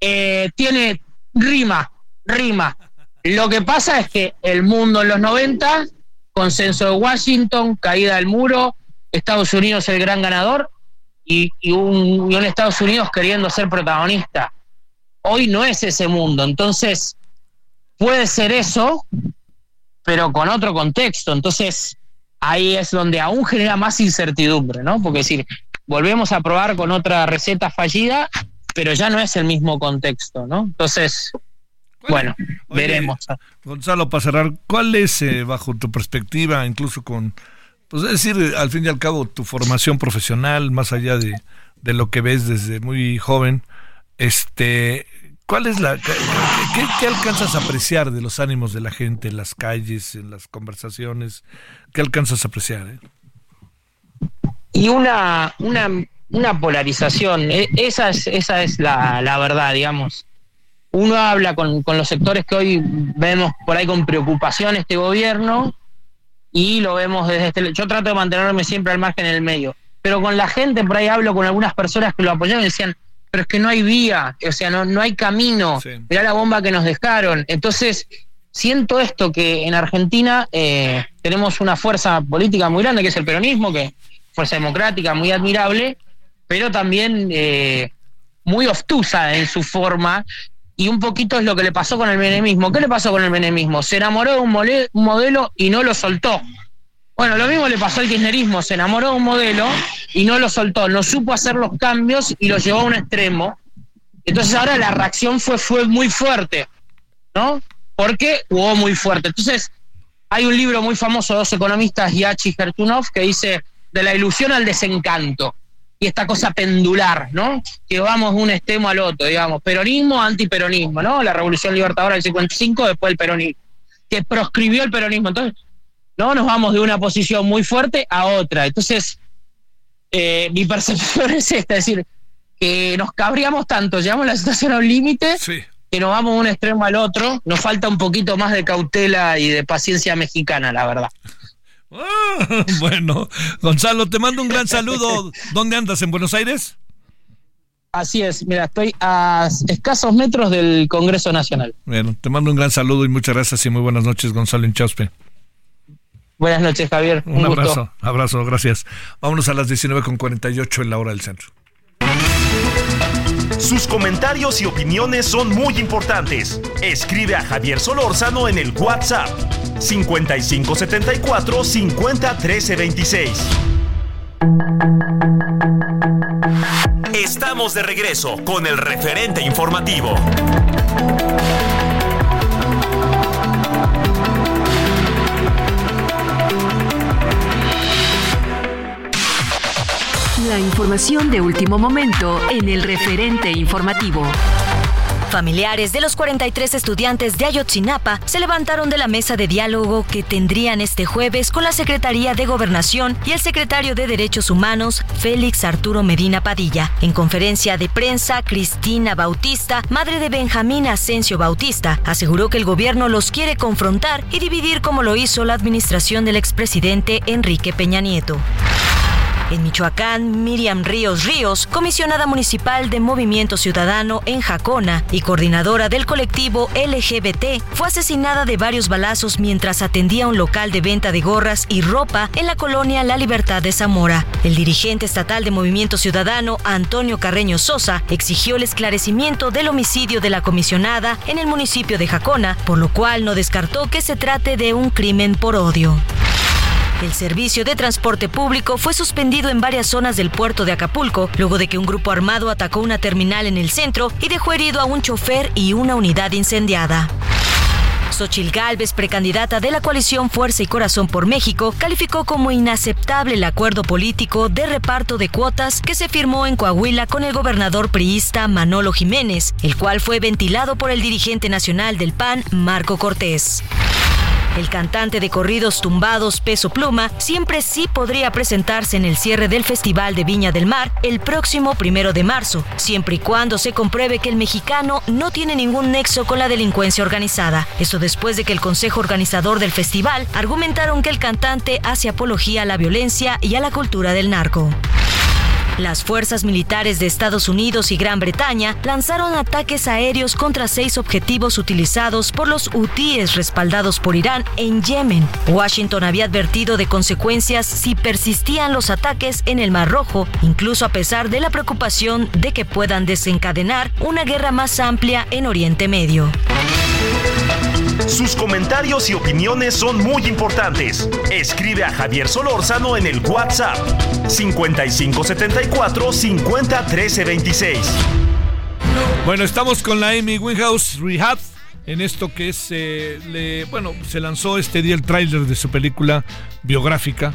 eh, tiene rima, rima. Lo que pasa es que el mundo en los 90, consenso de Washington, caída del muro, Estados Unidos el gran ganador, y, un, Estados Unidos queriendo ser protagonista. Hoy no es ese mundo, entonces puede ser eso, pero con otro contexto. Entonces ahí es donde aún genera más incertidumbre, ¿no? Porque decir, volvemos a probar con otra receta fallida, pero ya no es el mismo contexto, ¿no? Entonces, bueno, veremos. Gonzalo, para cerrar, ¿cuál es, eh, bajo tu perspectiva, incluso con pues es decir, al fin y al cabo, tu formación profesional, más allá de, lo que ves desde muy joven, este, ¿cuál es la, qué, alcanzas a apreciar de los ánimos de la gente en las calles, en las conversaciones? ¿Qué alcanzas a apreciar? Eh? Y una, una, una polarización, e, esa es, esa es la, la verdad, digamos. uno habla con, con los sectores que hoy vemos por ahí con preocupación este gobierno y lo vemos desde este... Yo trato de mantenerme siempre al margen en el medio, pero con la gente por ahí hablo con algunas personas que lo apoyaron y decían, pero es que no hay vía, o sea, no, no hay camino, mirá la bomba que nos dejaron. Entonces, siento esto, que en Argentina eh, tenemos una fuerza política muy grande, que es el peronismo, que fuerza democrática muy admirable, pero también eh, muy obtusa en su forma, y un poquito es lo que le pasó con el menemismo. ¿Qué le pasó con el menemismo? Se enamoró de un, modelo y no lo soltó. Bueno, lo mismo le pasó al kirchnerismo, se enamoró de un modelo y no lo soltó, no supo hacer los cambios y lo llevó a un extremo. Entonces ahora la reacción fue, fue muy fuerte, ¿no? Porque jugó muy fuerte. Entonces, hay un libro muy famoso de dos economistas, Yachi Gertunov, que dice de la ilusión al desencanto y esta cosa pendular, ¿no? Que vamos de un extremo al otro, digamos, peronismo, antiperonismo, ¿no? La revolución libertadora del 55, después el peronismo, que proscribió el peronismo. Entonces, no nos vamos de una posición muy fuerte a otra. Entonces, eh, mi percepción es esta, es decir, que nos cabríamos tanto, llevamos la situación a un límite, que nos vamos de un extremo al otro, nos falta un poquito más de cautela y de paciencia mexicana, la verdad. Ah, bueno, Gonzalo, te mando un gran saludo. ¿Dónde andas? ¿En Buenos Aires? Así es, mira, estoy a escasos metros del Congreso Nacional. Bueno, te mando un gran saludo y muchas gracias y muy buenas noches, Gonzalo Inchauspe. Buenas noches, Javier. Un, abrazo, abrazo, gracias. Vámonos a las 19.48 en la hora del centro. Sus comentarios y opiniones son muy importantes. Escribe a Javier Solórzano en el WhatsApp 5574 501326. Estamos de regreso con el referente informativo. Información de último momento en el referente informativo. Familiares de los 43 estudiantes de Ayotzinapa se levantaron de la mesa de diálogo que tendrían este jueves con la Secretaría de Gobernación y el secretario de Derechos Humanos, Félix Arturo Medina Padilla. En conferencia de prensa, Cristina Bautista, madre de Benjamín Asensio Bautista, aseguró que el gobierno los quiere confrontar y dividir como lo hizo la administración del expresidente Enrique Peña Nieto. En Michoacán, Miriam Ríos Ríos, comisionada municipal de Movimiento Ciudadano en Jacona y coordinadora del colectivo LGBT, fue asesinada de varios balazos mientras atendía un local de venta de gorras y ropa en la colonia La Libertad de Zamora. El dirigente estatal de Movimiento Ciudadano, Antonio Carreño Sosa, exigió el esclarecimiento del homicidio de la comisionada en el municipio de Jacona, por lo cual no descartó que se trate de un crimen por odio. El servicio de transporte público fue suspendido en varias zonas del puerto de Acapulco, luego de que un grupo armado atacó una terminal en el centro y dejó herido a un chofer y una unidad incendiada. Xochil Gálvez, precandidata de la coalición Fuerza y Corazón por México, calificó como inaceptable el acuerdo político de reparto de cuotas que se firmó en Coahuila con el gobernador priista Manolo Jiménez, el cual fue ventilado por el dirigente nacional del PAN, Marco Cortés. El cantante de corridos tumbados Peso Pluma siempre sí podría presentarse en el cierre del Festival de Viña del Mar el próximo primero de marzo, siempre y cuando se compruebe que el mexicano no tiene ningún nexo con la delincuencia organizada. Eso después de que el consejo organizador del festival argumentaron que el cantante hace apología a la violencia y a la cultura del narco. Las fuerzas militares de Estados Unidos y Gran Bretaña lanzaron ataques aéreos contra seis objetivos utilizados por los hutíes respaldados por Irán en Yemen. Washington había advertido de consecuencias si persistían los ataques en el Mar Rojo, incluso a pesar de la preocupación de que puedan desencadenar una guerra más amplia en Oriente Medio. Sus comentarios y opiniones son muy importantes. Escribe a Javier Solórzano en el WhatsApp 5574 501326. Bueno, estamos con la Amy Winehouse Rehab en esto que es, eh, le, bueno, se lanzó este día el tráiler de su película biográfica.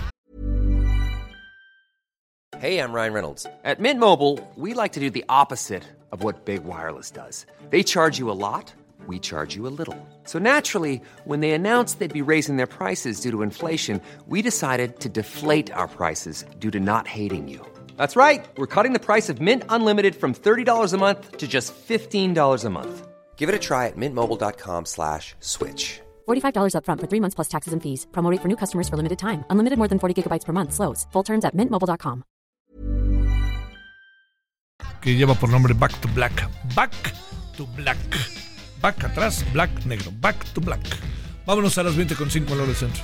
Hey, I'm Ryan Reynolds. At Mint Mobile, we like to do the opposite of what Big Wireless does. They charge you a lot. we charge you a little. So naturally, when they announced they'd be raising their prices due to inflation, we decided to deflate our prices due to not hating you. That's right. We're cutting the price of Mint Unlimited from $30 a month to just $15 a month. Give it a try at mintmobile.com slash switch. $45 upfront for three months plus taxes and fees. Promo for new customers for limited time. Unlimited more than 40 gigabytes per month. Slows. Full terms at mintmobile.com. Que lleva por nombre Back to Black. Back to Black. Back atrás, black, negro. Back to Black. Vámonos a las 20 con 5 en hora del centro.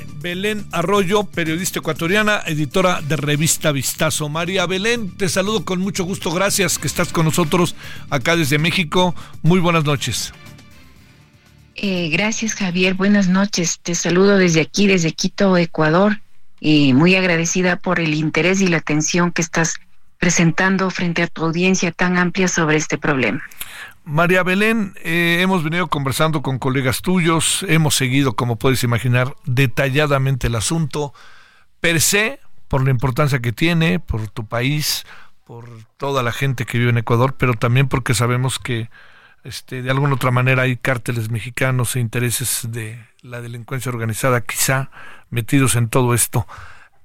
Belén Arroyo, periodista ecuatoriana, editora de revista Vistazo. María Belén, te saludo con mucho gusto. Gracias que estás con nosotros acá desde México. Muy buenas noches. Eh, gracias, Javier. Buenas noches. Te saludo desde aquí, desde Quito, Ecuador. Y muy agradecida por el interés y la atención que estás presentando frente a tu audiencia tan amplia sobre este problema. María Belén, eh, hemos venido conversando con colegas tuyos, hemos seguido, como puedes imaginar, detalladamente el asunto, per se, por la importancia que tiene, por tu país, por toda la gente que vive en Ecuador, pero también porque sabemos que este, de alguna otra manera hay cárteles mexicanos e intereses de la delincuencia organizada quizá metidos en todo esto.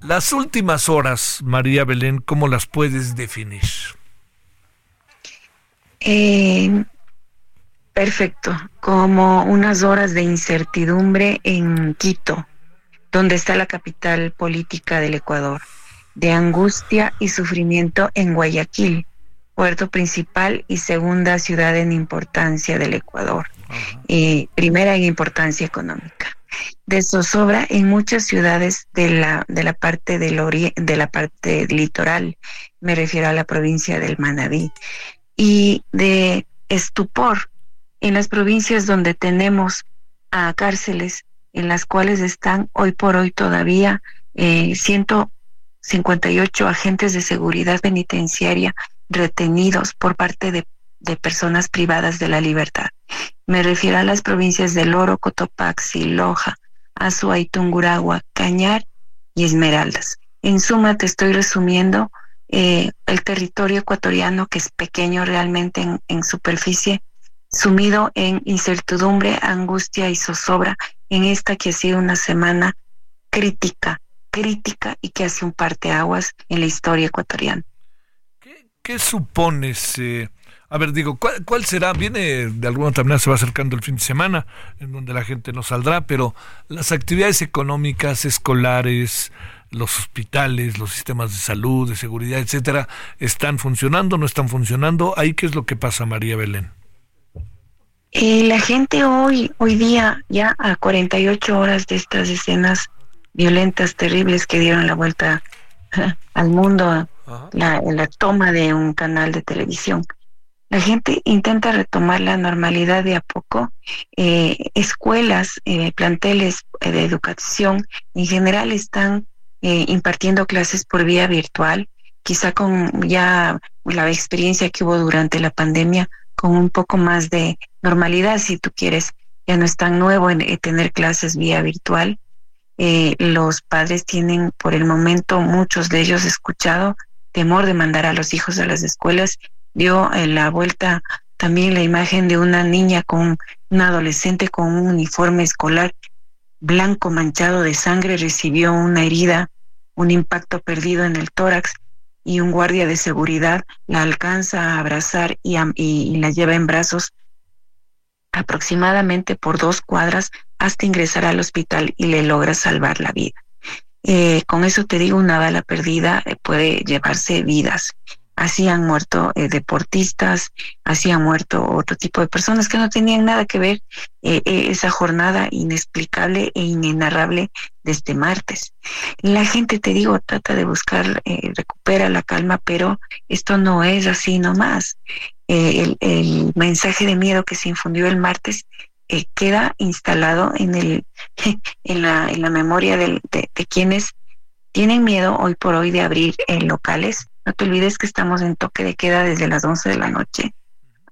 Las últimas horas, María Belén, ¿cómo las puedes definir? Eh, perfecto, como unas horas de incertidumbre en Quito, donde está la capital política del Ecuador, de angustia y sufrimiento en Guayaquil, puerto principal y segunda ciudad en importancia del Ecuador, y primera en importancia económica. De zozobra en muchas ciudades de la, de la parte del de la parte litoral, me refiero a la provincia del Manabí, y de estupor en las provincias donde tenemos a cárceles en las cuales están hoy por hoy todavía eh, 158 agentes de seguridad penitenciaria retenidos por parte de, personas privadas de la libertad. Me refiero a las provincias de Loro, Cotopaxi, Loja, Azua, Tunguragua, Cañar y Esmeraldas. En suma, te estoy resumiendo eh, el territorio ecuatoriano, que es pequeño realmente en, en superficie, sumido en incertidumbre, angustia y zozobra en esta que ha sido una semana crítica, crítica y que hace un parteaguas en la historia ecuatoriana. ¿Qué, supones? Eh, a ver, digo, ¿cuál, ¿cuál, será? Viene de alguna manera, se va acercando el fin de semana, en donde la gente no saldrá, pero las actividades económicas, escolares, los hospitales, los sistemas de salud, de seguridad, etcétera, están funcionando, no están funcionando. Ahí qué es lo que pasa, María Belén. Eh, la gente hoy, hoy día, ya a 48 horas de estas escenas violentas, terribles que dieron la vuelta al mundo, la, la, toma de un canal de televisión. La gente intenta retomar la normalidad de a poco. Eh, escuelas, eh, planteles de educación en general están eh, impartiendo clases por vía virtual, quizá con ya la experiencia que hubo durante la pandemia, con un poco más de normalidad, si tú quieres. Ya no es tan nuevo en, en tener clases vía virtual. Eh, los padres tienen, por el momento, muchos de ellos escuchado temor de mandar a los hijos a las escuelas. Dio en la vuelta también la imagen de una niña con un adolescente con un uniforme escolar blanco manchado de sangre, recibió una herida, un impacto perdido en el tórax y un guardia de seguridad la alcanza a abrazar y, la lleva en brazos aproximadamente por dos cuadras hasta ingresar al hospital y le logra salvar la vida. Eh, con eso te digo, una bala perdida eh, puede llevarse vidas. Así han muerto eh, deportistas, así han muerto otro tipo de personas que no tenían nada que ver eh, eh, esa jornada inexplicable e inenarrable de este martes. La gente, te digo, trata de buscar, recupera la calma, pero esto no es así nomás. El, el, mensaje de miedo que se infundió el martes queda instalado en, el, en, la, en la memoria de, quienes tienen miedo hoy por hoy de abrir locales no te olvides que estamos en toque de queda desde las 11 de la noche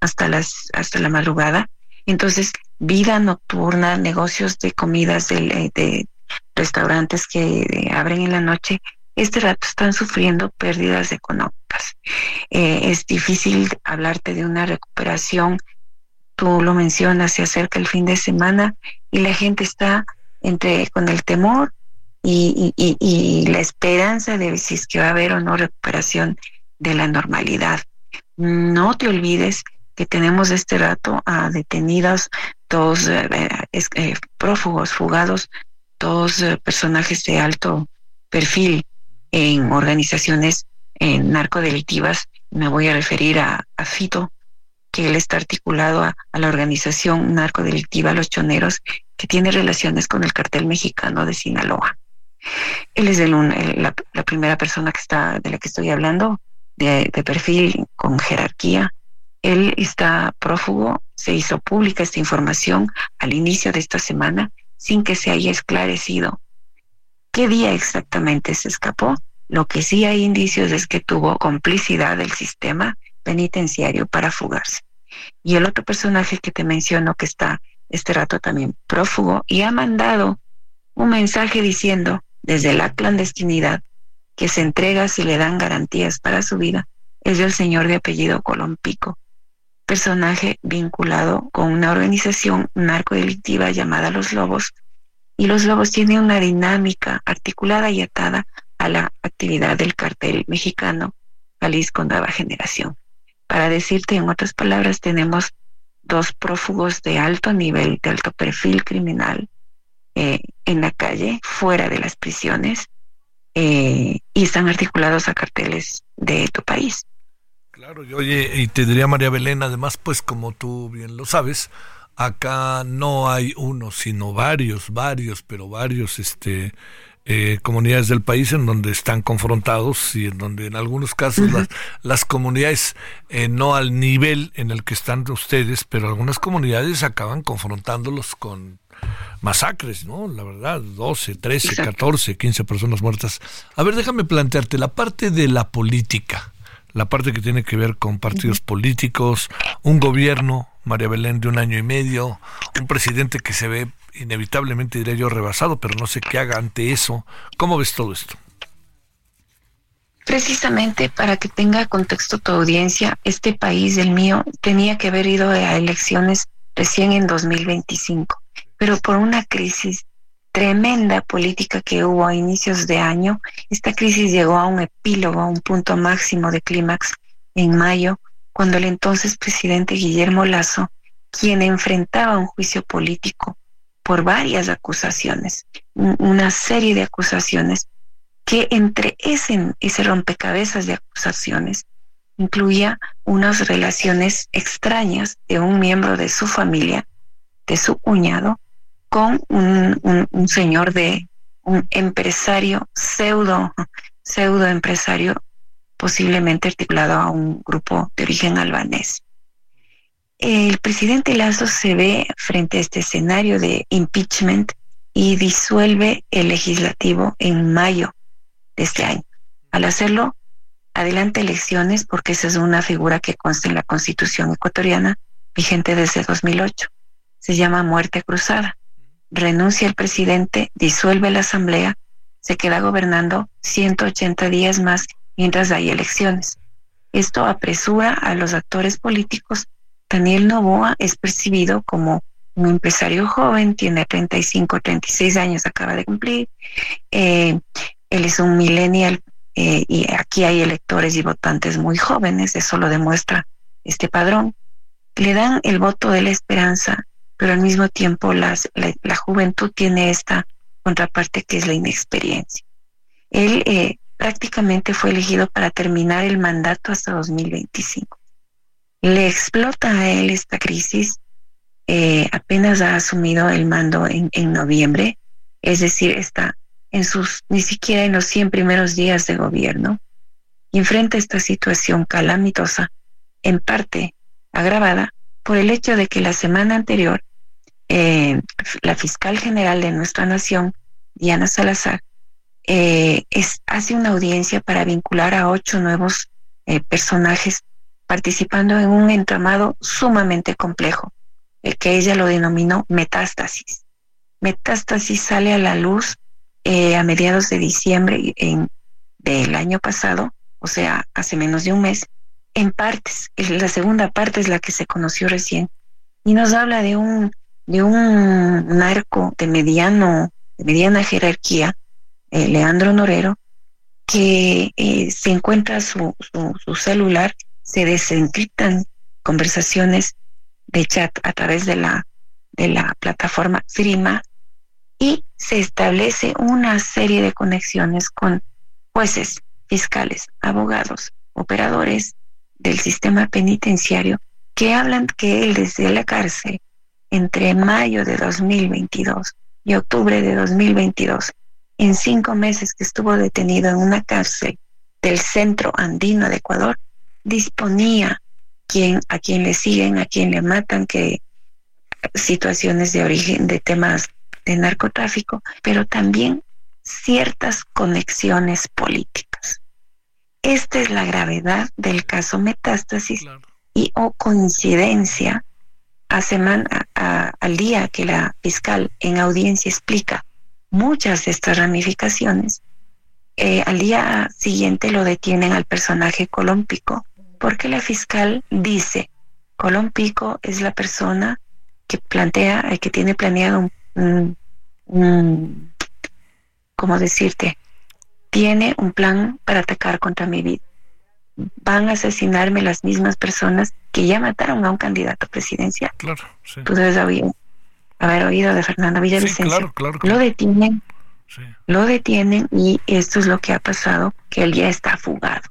hasta las hasta la madrugada. Entonces, vida nocturna, negocios de comidas de, de restaurantes que abren en la noche, este rato están sufriendo pérdidas económicas. Eh, es difícil hablarte de una recuperación. Tú lo mencionas, se acerca el fin de semana y la gente está entre con el temor y, la esperanza de si es que va a haber o no recuperación de la normalidad. No te olvides que tenemos este rato a detenidos dos eh, eh, prófugos, fugados, dos personajes de alto perfil en organizaciones narcodelictivas. Me voy a referir a, Fito, que él está articulado a, la organización narcodelictiva Los Choneros, que tiene relaciones con el cartel mexicano de Sinaloa. Él es el, la, primera persona que está, de la que estoy hablando, de, de perfil con jerarquía. Él está prófugo, se hizo pública esta información al inicio de esta semana sin que se haya esclarecido qué día exactamente se escapó. Lo que sí hay indicios es que tuvo complicidad del sistema penitenciario para fugarse. Y el otro personaje que te menciono que está este rato también prófugo y ha mandado un mensaje diciendo desde la clandestinidad que se entrega si le dan garantías para su vida es el señor de apellido Colompico, personaje vinculado con una organización narcodelictiva llamada Los Lobos, y los lobos tienen una dinámica articulada y atada a la actividad del cartel mexicano Jalisco Nueva Generación. Para decirte en otras palabras, tenemos dos prófugos de alto nivel, de alto perfil criminal eh, en la calle, fuera de las prisiones, eh, y están articulados a carteles de tu país. Claro, y oye, y te diría María Belén, además, pues como tú bien lo sabes, acá no hay uno, sino varios, varios, pero varios, este, eh, comunidades del país en donde están confrontados y en donde en algunos casos las, las, comunidades eh, no al nivel en el que están ustedes, pero algunas comunidades acaban confrontándolos con masacres, ¿no? La verdad, 12, 13, 14, 15 personas muertas. A ver, déjame plantearte la parte de la política, la parte que tiene que ver con partidos políticos, un gobierno, María Belén, de un año y medio, un presidente que se ve inevitablemente, diré yo, rebasado, pero no sé qué haga ante eso. ¿Cómo ves todo esto? Precisamente para que tenga contexto tu audiencia, este país, el mío, tenía que haber ido a elecciones recién en 2025, pero por una crisis tremenda política que hubo a inicios de año, esta crisis llegó a un epílogo, a un punto máximo de clímax en mayo, cuando el entonces presidente Guillermo Lazo, quien enfrentaba un juicio político por varias acusaciones, una serie de acusaciones que entre ese, ese rompecabezas de acusaciones incluía unas relaciones extrañas de un miembro de su familia, de su cuñado, con un, un señor de un empresario pseudo, pseudo empresario posiblemente articulado a un grupo de origen albanés. El presidente Lazo se ve frente a este escenario de impeachment y disuelve el legislativo en mayo de este año. Al hacerlo, adelanta elecciones porque esa es una figura que consta en la constitución ecuatoriana vigente desde 2008. Se llama muerte cruzada. Renuncia el presidente, disuelve la asamblea, se queda gobernando 180 días más mientras hay elecciones. Esto apresura a los actores políticos. Daniel Novoa es percibido como un empresario joven, tiene 35, 36 años, acaba de cumplir. Eh, él es un millennial eh, y aquí hay electores y votantes muy jóvenes, eso lo demuestra este padrón. Le dan el voto de la esperanza, pero al mismo tiempo las, la, juventud tiene esta contraparte que es la inexperiencia. Él eh, prácticamente fue elegido para terminar el mandato hasta 2025. Le explota a él esta crisis, eh, apenas ha asumido el mando en, en noviembre, es decir, está en sus, ni siquiera en los 100 primeros días de gobierno, y enfrenta esta situación calamitosa, en parte agravada por el hecho de que la semana anterior eh, la fiscal general de nuestra nación, Diana Salazar, eh, hace una audiencia para vincular a ocho nuevos eh, personajes participando en un entramado sumamente complejo. eh, que ella lo denominó metástasis. Metástasis sale a la luz a mediados de diciembre del año pasado, o sea, hace menos de un mes, en partes. La segunda parte es la que se conoció recién y nos habla de un de un narco de mediano de mediana jerarquía, eh, Leandro Norero, que eh, se encuentra su, su, celular, se desencriptan conversaciones de chat a través de la, de la plataforma Frima y se establece una serie de conexiones con jueces, fiscales, abogados, operadores del sistema penitenciario que hablan que él desde la cárcel entre mayo de 2022 y octubre de 2022 en cinco meses que estuvo detenido en una cárcel del centro andino de Ecuador, disponía a quien le siguen, a quien le matan, que situaciones de origen de temas de narcotráfico, pero también ciertas conexiones políticas. Esta es la gravedad del caso Metástasis y o coincidencia a semana, al día que la fiscal en audiencia explica muchas de estas ramificaciones, eh, al día siguiente lo detienen al personaje Colompico, porque la fiscal dice, Colompico es la persona que plantea, el que tiene planeado un, un, ¿cómo decirte? Tiene un plan para atacar contra mi vida. Van a asesinarme las mismas personas que ya mataron a un candidato presidencial. Claro, sí. Tú debes haber oído de Fernando Villavicencio. Lo detienen, lo detienen y esto es lo que ha pasado, que él ya está fugado.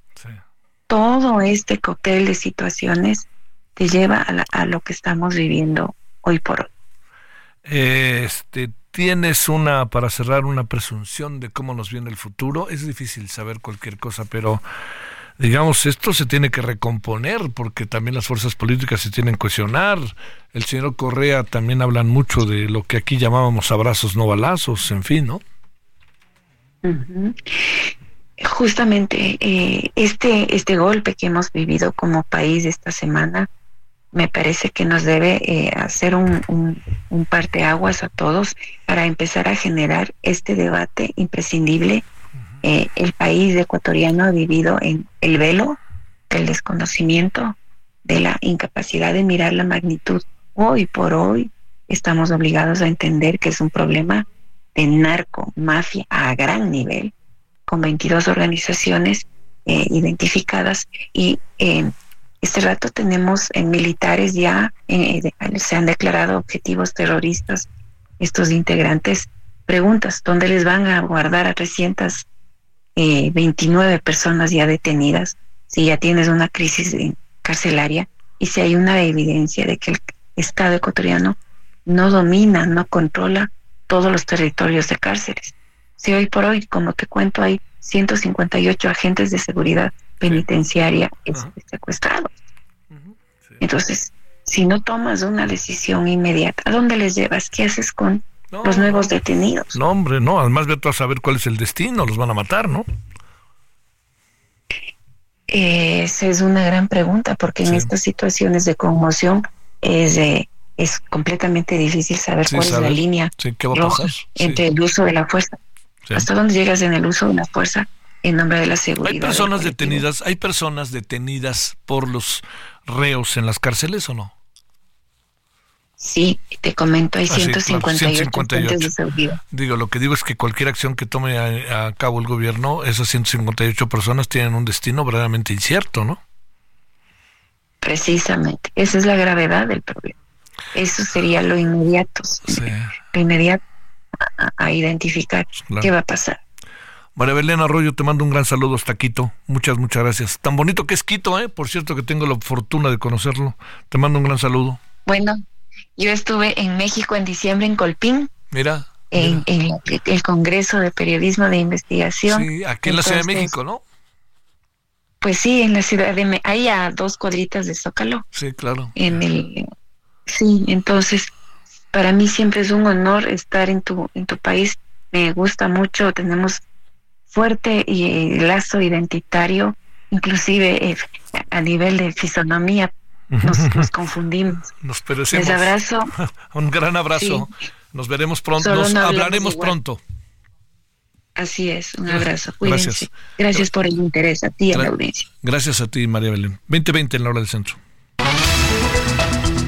Todo este cóctel de situaciones te lleva a, a, lo que estamos viviendo hoy por hoy. Este, tienes una, para cerrar, una presunción de cómo nos viene el futuro. Es difícil saber cualquier cosa, pero digamos, esto se tiene que recomponer porque también las fuerzas políticas se tienen que cuestionar. El señor Correa también hablan mucho de lo que aquí llamábamos abrazos no balazos, en fin, ¿no? Justamente eh, este, este golpe que hemos vivido como país esta semana me parece que nos debe eh, hacer un, un, un parteaguas a todos para empezar a generar este debate imprescindible eh, el país ecuatoriano ha vivido en el velo del desconocimiento, de la incapacidad de mirar la magnitud. Hoy por hoy estamos obligados a entender que es un problema de narco, mafia a gran nivel, con 22 organizaciones eh, identificadas y eh, este rato tenemos militares ya, se han declarado objetivos terroristas estos integrantes. Preguntas, ¿dónde les van a guardar a 300 eh, 29 personas ya detenidas, si ya tienes una crisis carcelaria y si hay una evidencia de que el Estado ecuatoriano no domina, no controla todos los territorios de cárceles. Si hoy por hoy, como te cuento, hay 158 agentes de seguridad penitenciaria secuestrados. Entonces, si no tomas una decisión inmediata, ¿a dónde les llevas? ¿Qué haces con los nuevos detenidos. No, hombre, no, además ve a saber cuál es el destino, los van a matar, ¿no? Esa es una gran pregunta, porque en estas situaciones de conmoción es, es completamente difícil saber cuál es la línea entre el uso de la fuerza. ¿Hasta dónde llegas en el uso de la fuerza en nombre de la seguridad? ¿Hay personas detenidas, hay personas detenidas por los reos en las cárceles o no? Sí, te comento, hay 158, ah, de seguridad. Digo, lo que digo es que cualquier acción que tome a, cabo el gobierno, esas 158 personas tienen un destino verdaderamente incierto, ¿no? Precisamente, esa es la gravedad del problema. Eso sería lo inmediato, lo inmediato a, identificar qué va a pasar. María Belén Arroyo, te mando un gran saludo hasta Quito. Muchas, muchas gracias. Tan bonito que es Quito, ¿eh? Por cierto que tengo la fortuna de conocerlo. Te mando un gran saludo. Bueno, yo estuve en México en diciembre en Colpín. Mira. En, el Congreso de Periodismo de Investigación. Sí, aquí en la Ciudad de México, ¿no? Pues sí, en la Ciudad de ahí a dos cuadritas de Zócalo. Sí, claro. En el sí, entonces para mí siempre es un honor estar en tu en tu país. Me gusta mucho, tenemos fuerte y lazo identitario, inclusive eh, a nivel de fisonomía nos, confundimos. Nos perecemos. Les abrazo. Un gran abrazo. Nos veremos pronto, nos hablaremos pronto. Así es, un abrazo. Cuídense. Gracias, Gracias por el interés a ti y a la audiencia. Gracias a ti, María Belén. 2020 en la hora del centro.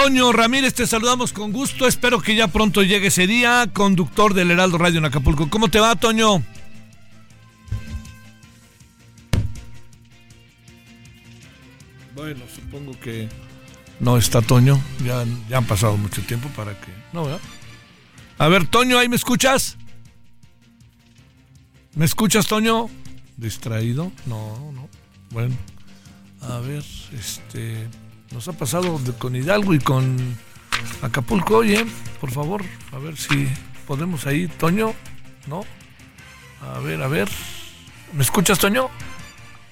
Toño Ramírez, te saludamos con gusto. Espero que ya pronto llegue ese día. Conductor del Heraldo Radio en Acapulco. ¿Cómo te va, Toño? Bueno, supongo que no está Toño. Ya, ya han pasado mucho tiempo para que. No, ¿verdad? A ver, Toño, ¿ahí me escuchas? ¿Me escuchas, Toño? ¿Distraído? No, no. Bueno, a ver, este. Nos ha pasado con Hidalgo y con Acapulco. Oye, por favor, a ver si podemos ahí. Toño, ¿no? A ver, a ver. ¿Me escuchas, Toño?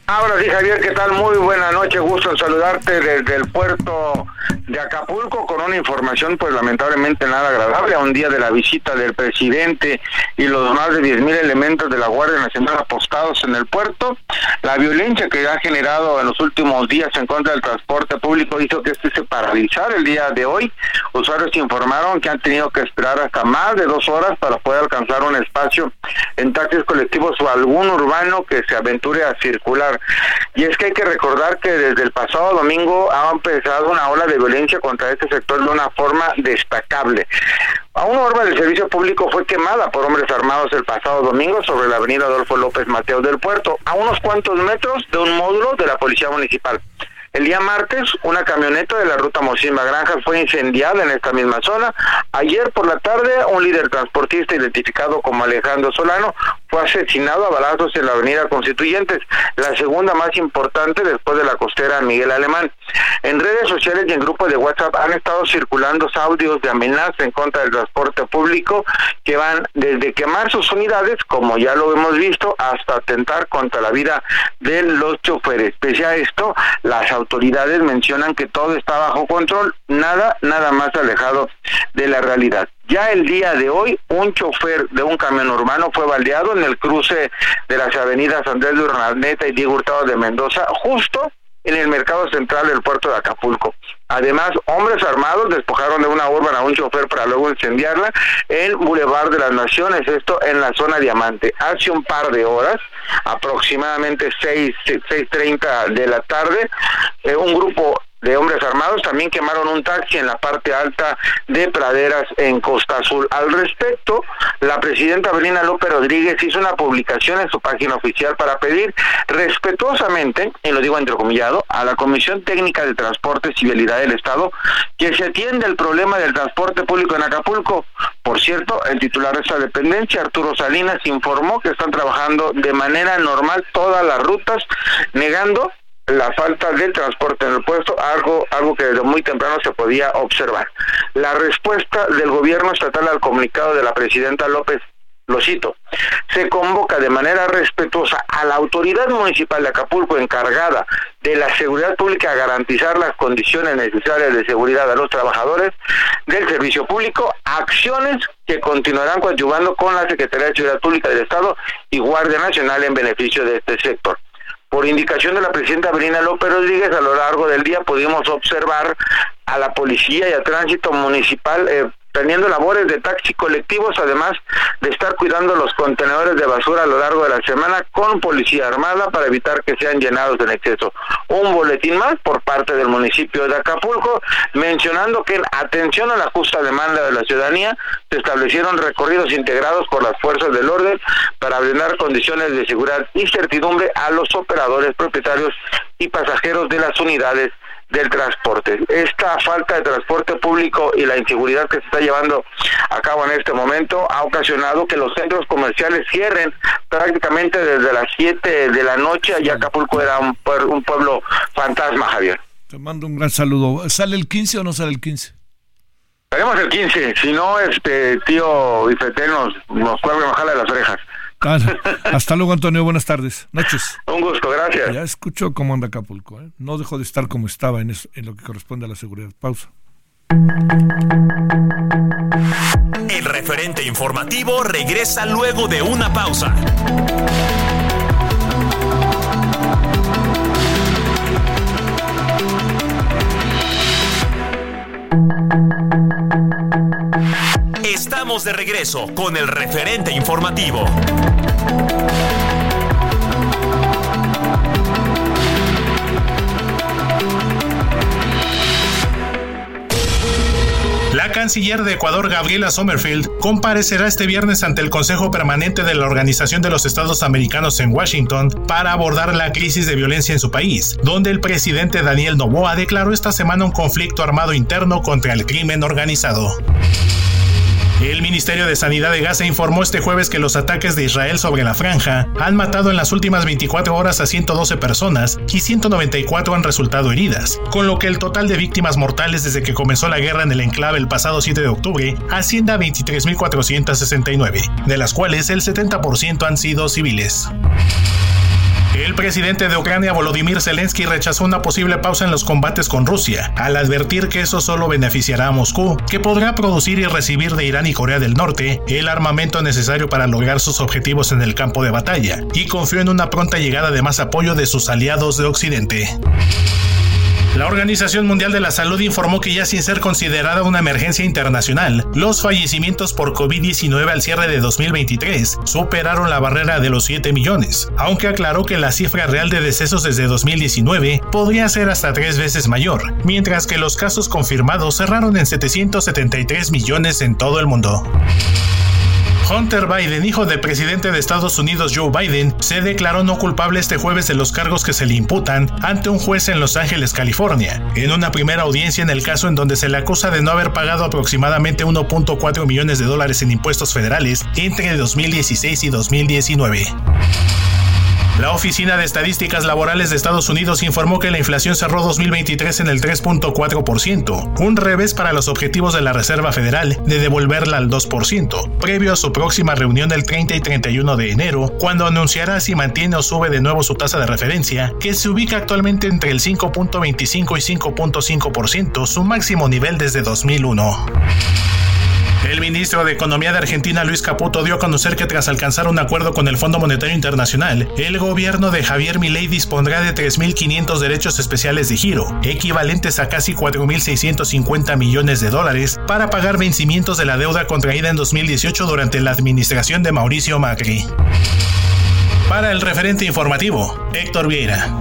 Ahora sí, Javier, ¿qué tal? Muy buena noche, gusto en saludarte desde el puerto de Acapulco con una información pues lamentablemente nada agradable a un día de la visita del presidente y los más de 10.000 elementos de la Guardia Nacional apostados en el puerto. La violencia que ha generado en los últimos días en contra del transporte público hizo que este se paralizara el día de hoy. Usuarios informaron que han tenido que esperar hasta más de dos horas para poder alcanzar un espacio en taxis colectivos o algún urbano que se aventure a circular y es que hay que recordar que desde el pasado domingo ha empezado una ola de violencia contra este sector de una forma destacable. A una horma del servicio público fue quemada por hombres armados el pasado domingo sobre la avenida Adolfo López Mateo del Puerto, a unos cuantos metros de un módulo de la Policía Municipal. El día martes, una camioneta de la ruta Mosimba Granja fue incendiada en esta misma zona. Ayer por la tarde, un líder transportista identificado como Alejandro Solano fue asesinado a balazos en la avenida Constituyentes, la segunda más importante después de la costera Miguel Alemán. En redes sociales y en grupos de WhatsApp han estado circulando audios de amenaza en contra del transporte público que van desde quemar sus unidades, como ya lo hemos visto, hasta atentar contra la vida de los choferes. Pese a esto, las autoridades autoridades mencionan que todo está bajo control, nada, nada más alejado de la realidad. Ya el día de hoy, un chofer de un camión urbano fue baleado en el cruce de las avenidas Andrés de Urdaneta y Diego Hurtado de Mendoza, justo en el mercado central del puerto de Acapulco. Además, hombres armados despojaron de una urban a un chofer para luego incendiarla en Boulevard de las Naciones, esto en la zona Diamante. Hace un par de horas, aproximadamente 6, 6.30 de la tarde, eh, un grupo de hombres armados también quemaron un taxi en la parte alta de Praderas en Costa Azul. Al respecto, la presidenta Belina López Rodríguez hizo una publicación en su página oficial para pedir respetuosamente, y lo digo entrecomillado, a la Comisión Técnica de Transporte y Civilidad del Estado que se atienda el problema del transporte público en Acapulco. Por cierto, el titular de esta dependencia, Arturo Salinas, informó que están trabajando de manera normal todas las rutas, negando la falta de transporte en el puesto, algo, algo que desde muy temprano se podía observar. La respuesta del gobierno estatal al comunicado de la presidenta López, lo cito, se convoca de manera respetuosa a la autoridad municipal de Acapulco encargada de la seguridad pública a garantizar las condiciones necesarias de seguridad a los trabajadores del servicio público, acciones que continuarán coadyuvando con la Secretaría de Seguridad Pública del Estado y Guardia Nacional en beneficio de este sector. Por indicación de la presidenta Brina López Rodríguez, a lo largo del día pudimos observar a la policía y a tránsito municipal eh, teniendo labores de taxi colectivos, además de estar cuidando los contenedores de basura a lo largo de la semana con policía armada para evitar que sean llenados en exceso. Un boletín más por parte del municipio de Acapulco mencionando que en atención a la justa demanda de la ciudadanía se establecieron recorridos integrados por las fuerzas del orden para brindar condiciones de seguridad y certidumbre a los operadores, propietarios y pasajeros de las unidades del transporte. Esta falta de transporte público y la inseguridad que se está llevando a cabo en este momento ha ocasionado que los centros comerciales cierren prácticamente desde las 7 de la noche. Allá Acapulco era un, un pueblo fantasma, Javier. Te mando un gran saludo. ¿Sale el 15 o no sale el 15? Tenemos el 15, si no, este tío Ifete nos, nos cuelga bajarle las orejas. Hasta luego, Antonio. Buenas tardes. Noches. Un gusto, gracias. Ya escucho cómo anda Acapulco. ¿eh? No dejó de estar como estaba en, eso, en lo que corresponde a la seguridad. Pausa. El referente informativo regresa luego de una pausa. De regreso con el referente informativo. La canciller de Ecuador, Gabriela Sommerfield, comparecerá este viernes ante el Consejo Permanente de la Organización de los Estados Americanos en Washington para abordar la crisis de violencia en su país, donde el presidente Daniel Noboa declaró esta semana un conflicto armado interno contra el crimen organizado. El Ministerio de Sanidad de Gaza informó este jueves que los ataques de Israel sobre la franja han matado en las últimas 24 horas a 112 personas y 194 han resultado heridas, con lo que el total de víctimas mortales desde que comenzó la guerra en el enclave el pasado 7 de octubre asciende a 23.469, de las cuales el 70% han sido civiles. El presidente de Ucrania, Volodymyr Zelensky, rechazó una posible pausa en los combates con Rusia, al advertir que eso solo beneficiará a Moscú, que podrá producir y recibir de Irán y Corea del Norte el armamento necesario para lograr sus objetivos en el campo de batalla, y confió en una pronta llegada de más apoyo de sus aliados de Occidente. La Organización Mundial de la Salud informó que ya sin ser considerada una emergencia internacional, los fallecimientos por COVID-19 al cierre de 2023 superaron la barrera de los 7 millones, aunque aclaró que la cifra real de decesos desde 2019 podría ser hasta tres veces mayor, mientras que los casos confirmados cerraron en 773 millones en todo el mundo. Hunter Biden, hijo del presidente de Estados Unidos Joe Biden, se declaró no culpable este jueves de los cargos que se le imputan ante un juez en Los Ángeles, California, en una primera audiencia en el caso en donde se le acusa de no haber pagado aproximadamente 1.4 millones de dólares en impuestos federales entre 2016 y 2019. La Oficina de Estadísticas Laborales de Estados Unidos informó que la inflación cerró 2023 en el 3.4%, un revés para los objetivos de la Reserva Federal de devolverla al 2%, previo a su próxima reunión el 30 y 31 de enero, cuando anunciará si mantiene o sube de nuevo su tasa de referencia, que se ubica actualmente entre el 5.25 y 5.5%, su máximo nivel desde 2001. El ministro de Economía de Argentina, Luis Caputo, dio a conocer que tras alcanzar un acuerdo con el Fondo Monetario Internacional, el gobierno de Javier Milei dispondrá de 3.500 derechos especiales de giro, equivalentes a casi 4.650 millones de dólares, para pagar vencimientos de la deuda contraída en 2018 durante la administración de Mauricio Macri. Para el referente informativo, Héctor Vieira.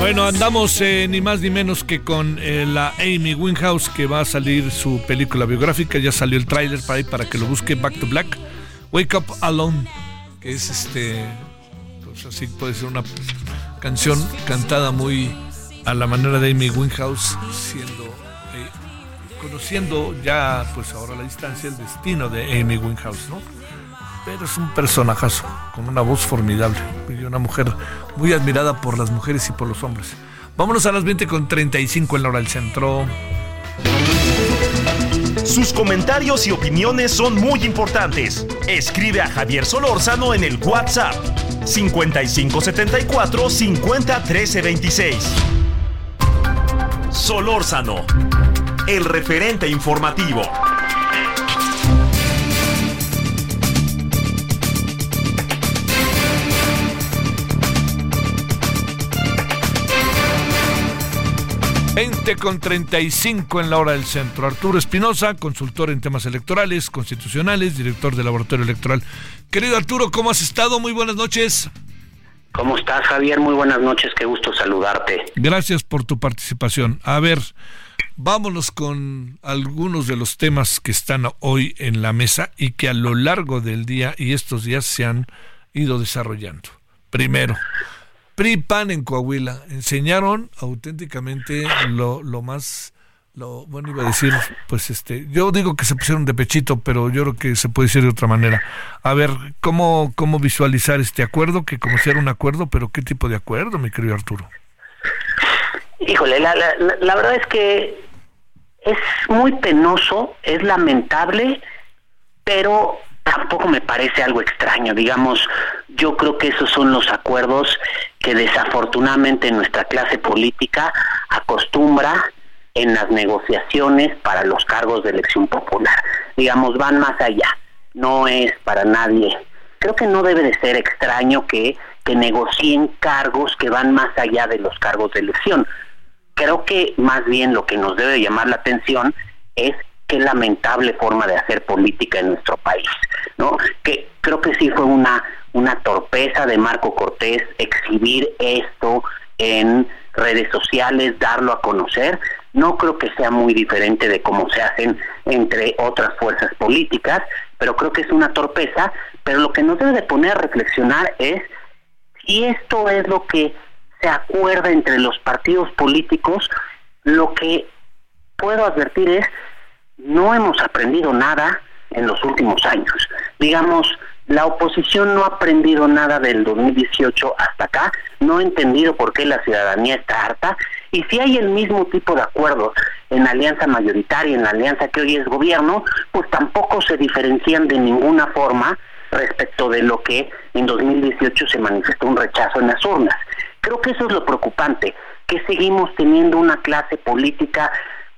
Bueno, andamos eh, ni más ni menos que con eh, la Amy Winehouse que va a salir su película biográfica. Ya salió el tráiler para, para que lo busque Back to Black. Wake Up Alone, que es este, pues así puede ser una canción cantada muy a la manera de Amy Winehouse, siendo, eh, conociendo ya pues ahora a la distancia el destino de Amy Winehouse, ¿no? Pero es un personajazo, con una voz formidable y una mujer muy admirada por las mujeres y por los hombres. Vámonos a las 20 con 35 en la hora del centro. Sus comentarios y opiniones son muy importantes. Escribe a Javier Solórzano en el WhatsApp 5574 50 Solórzano, el referente informativo. 20 con 35 en la hora del centro. Arturo Espinosa, consultor en temas electorales, constitucionales, director del Laboratorio Electoral. Querido Arturo, ¿cómo has estado? Muy buenas noches. ¿Cómo estás, Javier? Muy buenas noches, qué gusto saludarte. Gracias por tu participación. A ver, vámonos con algunos de los temas que están hoy en la mesa y que a lo largo del día y estos días se han ido desarrollando. Primero, PRI-PAN en Coahuila enseñaron auténticamente lo, lo más, lo, bueno, iba a decir, pues este, yo digo que se pusieron de pechito, pero yo creo que se puede decir de otra manera. A ver, ¿cómo, cómo visualizar este acuerdo? Que como si era un acuerdo, pero ¿qué tipo de acuerdo, mi querido Arturo? Híjole, la, la, la verdad es que es muy penoso, es lamentable, pero tampoco me parece algo extraño. Digamos, yo creo que esos son los acuerdos que desafortunadamente nuestra clase política acostumbra en las negociaciones para los cargos de elección popular. Digamos, van más allá. No es para nadie. Creo que no debe de ser extraño que, que negocien cargos que van más allá de los cargos de elección. Creo que más bien lo que nos debe llamar la atención es qué lamentable forma de hacer política en nuestro país, ¿no? Que creo que sí fue una una torpeza de Marco Cortés exhibir esto en redes sociales, darlo a conocer. No creo que sea muy diferente de cómo se hacen entre otras fuerzas políticas, pero creo que es una torpeza. Pero lo que nos debe de poner a reflexionar es si esto es lo que se acuerda entre los partidos políticos, lo que puedo advertir es no hemos aprendido nada en los últimos años. Digamos, la oposición no ha aprendido nada del 2018 hasta acá, no ha entendido por qué la ciudadanía está harta y si hay el mismo tipo de acuerdos en alianza mayoritaria, en la alianza que hoy es gobierno, pues tampoco se diferencian de ninguna forma respecto de lo que en 2018 se manifestó un rechazo en las urnas. Creo que eso es lo preocupante, que seguimos teniendo una clase política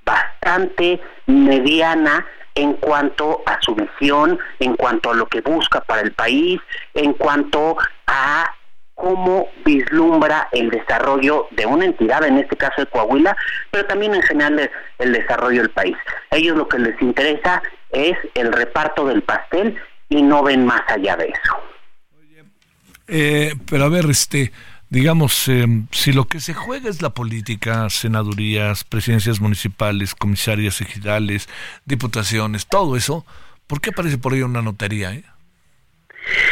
bastante mediana en cuanto a su visión, en cuanto a lo que busca para el país, en cuanto a cómo vislumbra el desarrollo de una entidad, en este caso de Coahuila, pero también en general el desarrollo del país. A ellos lo que les interesa es el reparto del pastel y no ven más allá de eso. Eh, pero a ver, este, digamos, eh, si lo que se juega es la política, senadurías, presidencias municipales, comisarias ejidales, diputaciones, todo eso, ¿por qué aparece por ahí una notaría? Eh?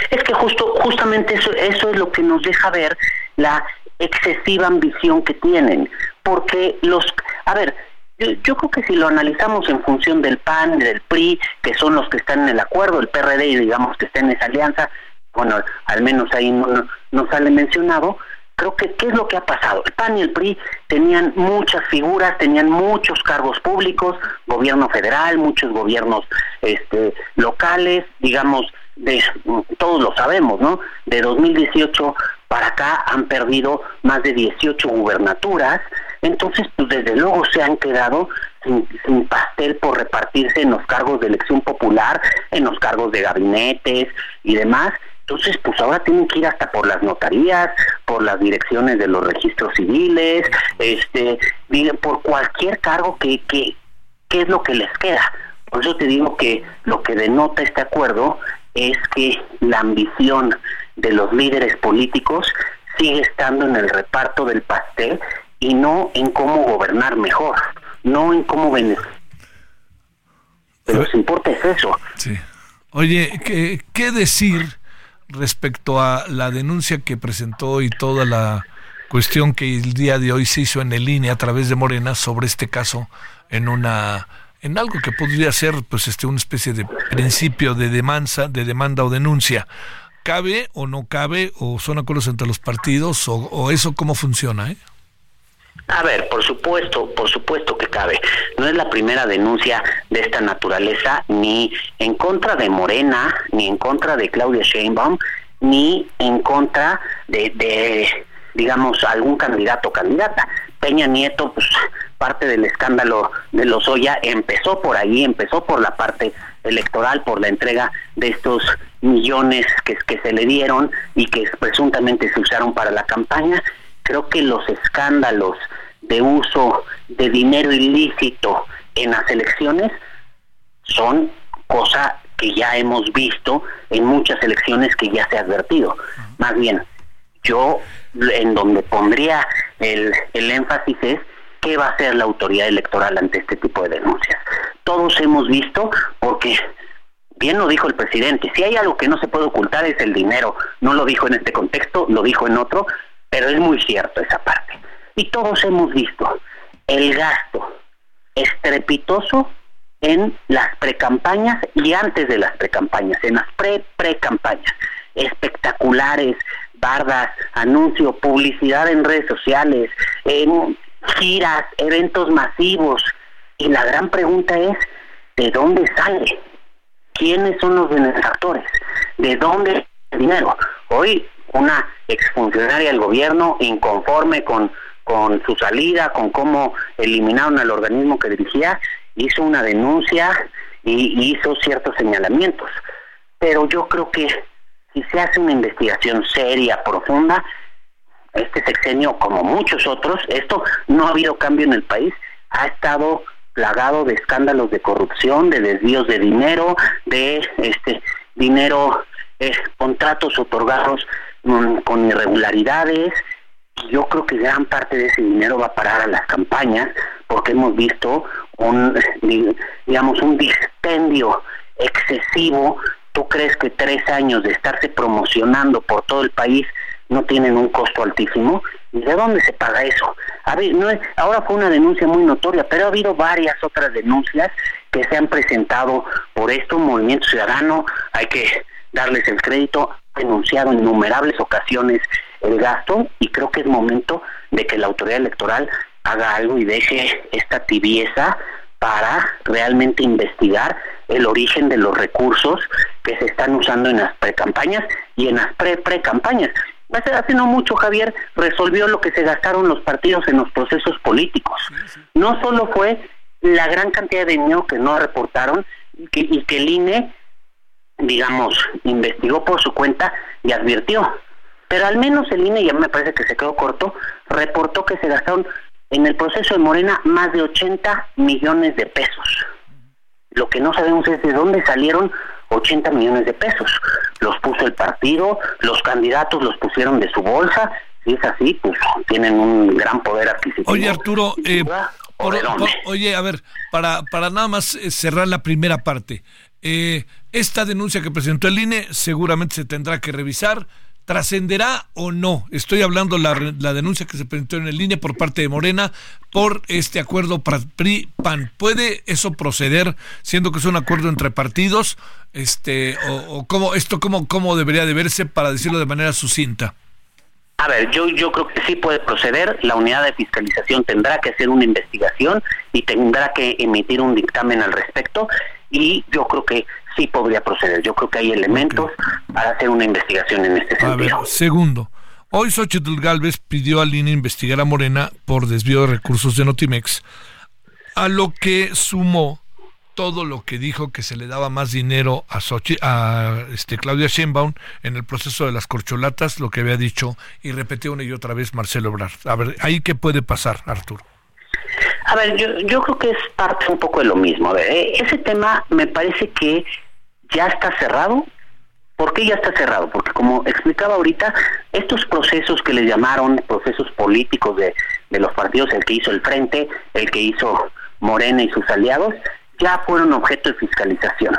Es que justo, justamente eso, eso es lo que nos deja ver la excesiva ambición que tienen, porque los, a ver, yo, yo, creo que si lo analizamos en función del PAN, del PRI, que son los que están en el acuerdo, el PRD digamos que está en esa alianza, bueno, al menos ahí no, no sale mencionado, creo que qué es lo que ha pasado. El PAN y el PRI tenían muchas figuras, tenían muchos cargos públicos, gobierno federal, muchos gobiernos este, locales, digamos, de, todos lo sabemos, ¿no? De 2018 para acá han perdido más de 18 gubernaturas, entonces pues desde luego se han quedado sin, sin, pastel por repartirse en los cargos de elección popular, en los cargos de gabinetes y demás, entonces, pues ahora tienen que ir hasta por las notarías, por las direcciones de los registros civiles, este, por cualquier cargo que, que, es lo que les queda. Por eso te digo que lo que denota este acuerdo es que la ambición de los líderes políticos sigue estando en el reparto del pastel y no en cómo gobernar mejor, no en cómo beneficiar. Pero lo que importa es eso. Sí. Oye, ¿qué, qué decir respecto a la denuncia que presentó y toda la cuestión que el día de hoy se hizo en el INE a través de Morena sobre este caso en una en algo que podría ser pues este una especie de principio de demanda, de demanda o denuncia. ¿Cabe o no cabe o son acuerdos entre los partidos o, o eso cómo funciona, eh? A ver, por supuesto, por supuesto que cabe. No es la primera denuncia de esta naturaleza, ni en contra de Morena, ni en contra de Claudia Sheinbaum, ni en contra de, de digamos, algún candidato o candidata. Peña Nieto, pues parte del escándalo de los Oya empezó por ahí, empezó por la parte electoral, por la entrega de estos millones que, que se le dieron y que presuntamente se usaron para la campaña creo que los escándalos de uso de dinero ilícito en las elecciones son cosa que ya hemos visto en muchas elecciones que ya se ha advertido. Más bien, yo en donde pondría el, el énfasis es qué va a hacer la autoridad electoral ante este tipo de denuncias. Todos hemos visto, porque bien lo dijo el presidente, si hay algo que no se puede ocultar es el dinero. No lo dijo en este contexto, lo dijo en otro, pero es muy cierto esa parte. Y todos hemos visto el gasto estrepitoso en las precampañas y antes de las precampañas, en las pre-precampañas. Espectaculares, bardas, anuncio, publicidad en redes sociales, en giras, eventos masivos, Y la gran pregunta es, ¿de dónde sale? ¿Quiénes son los benefactores? ¿De dónde el dinero? Hoy una exfuncionaria del gobierno inconforme con, con su salida, con cómo eliminaron al organismo que dirigía, hizo una denuncia y hizo ciertos señalamientos. Pero yo creo que si se hace una investigación seria, profunda, este sexenio, como muchos otros, esto no ha habido cambio en el país, ha estado plagado de escándalos de corrupción, de desvíos de dinero, de este dinero, eh, contratos otorgados con irregularidades. Y yo creo que gran parte de ese dinero va a parar a las campañas, porque hemos visto un, digamos, un dispendio excesivo. ¿Tú crees que tres años de estarse promocionando por todo el país no tienen un costo altísimo. ¿Y de dónde se paga eso? A ver, no es, ahora fue una denuncia muy notoria, pero ha habido varias otras denuncias que se han presentado por esto, Movimiento Ciudadano, hay que darles el crédito, denunciado en innumerables ocasiones el gasto y creo que es momento de que la autoridad electoral haga algo y deje esta tibieza para realmente investigar el origen de los recursos que se están usando en las precampañas y en las pre-precampañas hace no mucho, Javier, resolvió lo que se gastaron los partidos en los procesos políticos. No solo fue la gran cantidad de dinero que no reportaron y que, y que el INE, digamos, investigó por su cuenta y advirtió. Pero al menos el INE, ya me parece que se quedó corto, reportó que se gastaron en el proceso de Morena más de 80 millones de pesos. Lo que no sabemos es de dónde salieron 80 millones de pesos. Los puso el partido, los candidatos los pusieron de su bolsa. Si es así, pues tienen un gran poder adquisitivo. Oye, Arturo, eh, oye, a ver, para, para nada más eh, cerrar la primera parte. Eh, esta denuncia que presentó el INE seguramente se tendrá que revisar. ¿Trascenderá o no? Estoy hablando la, la denuncia que se presentó en el INE por parte de Morena por este acuerdo PRI-PAN. ¿Puede eso proceder siendo que es un acuerdo entre partidos? Este, o, cómo, esto cómo, cómo debería de verse para decirlo de manera sucinta? A ver, yo, yo creo que sí puede proceder. La unidad de fiscalización tendrá que hacer una investigación y tendrá que emitir un dictamen al respecto. Y yo creo que sí podría proceder. Yo creo que hay elementos para hacer una investigación en este sentido. A ver, segundo. Hoy Xochitl Galvez pidió al INE investigar a Morena por desvío de recursos de Notimex, a lo que sumó todo lo que dijo que se le daba más dinero a, a este, Claudia Sheinbaum en el proceso de las corcholatas, lo que había dicho y repetió una y otra vez Marcelo Ebrard. A ver, ¿ahí qué puede pasar, Arturo? A ver, yo, yo creo que es parte un poco de lo mismo. Eh, ese tema me parece que ya está cerrado. ¿Por qué ya está cerrado? Porque como explicaba ahorita, estos procesos que le llamaron procesos políticos de, de los partidos, el que hizo el Frente, el que hizo Morena y sus aliados, ya fueron objeto de fiscalización.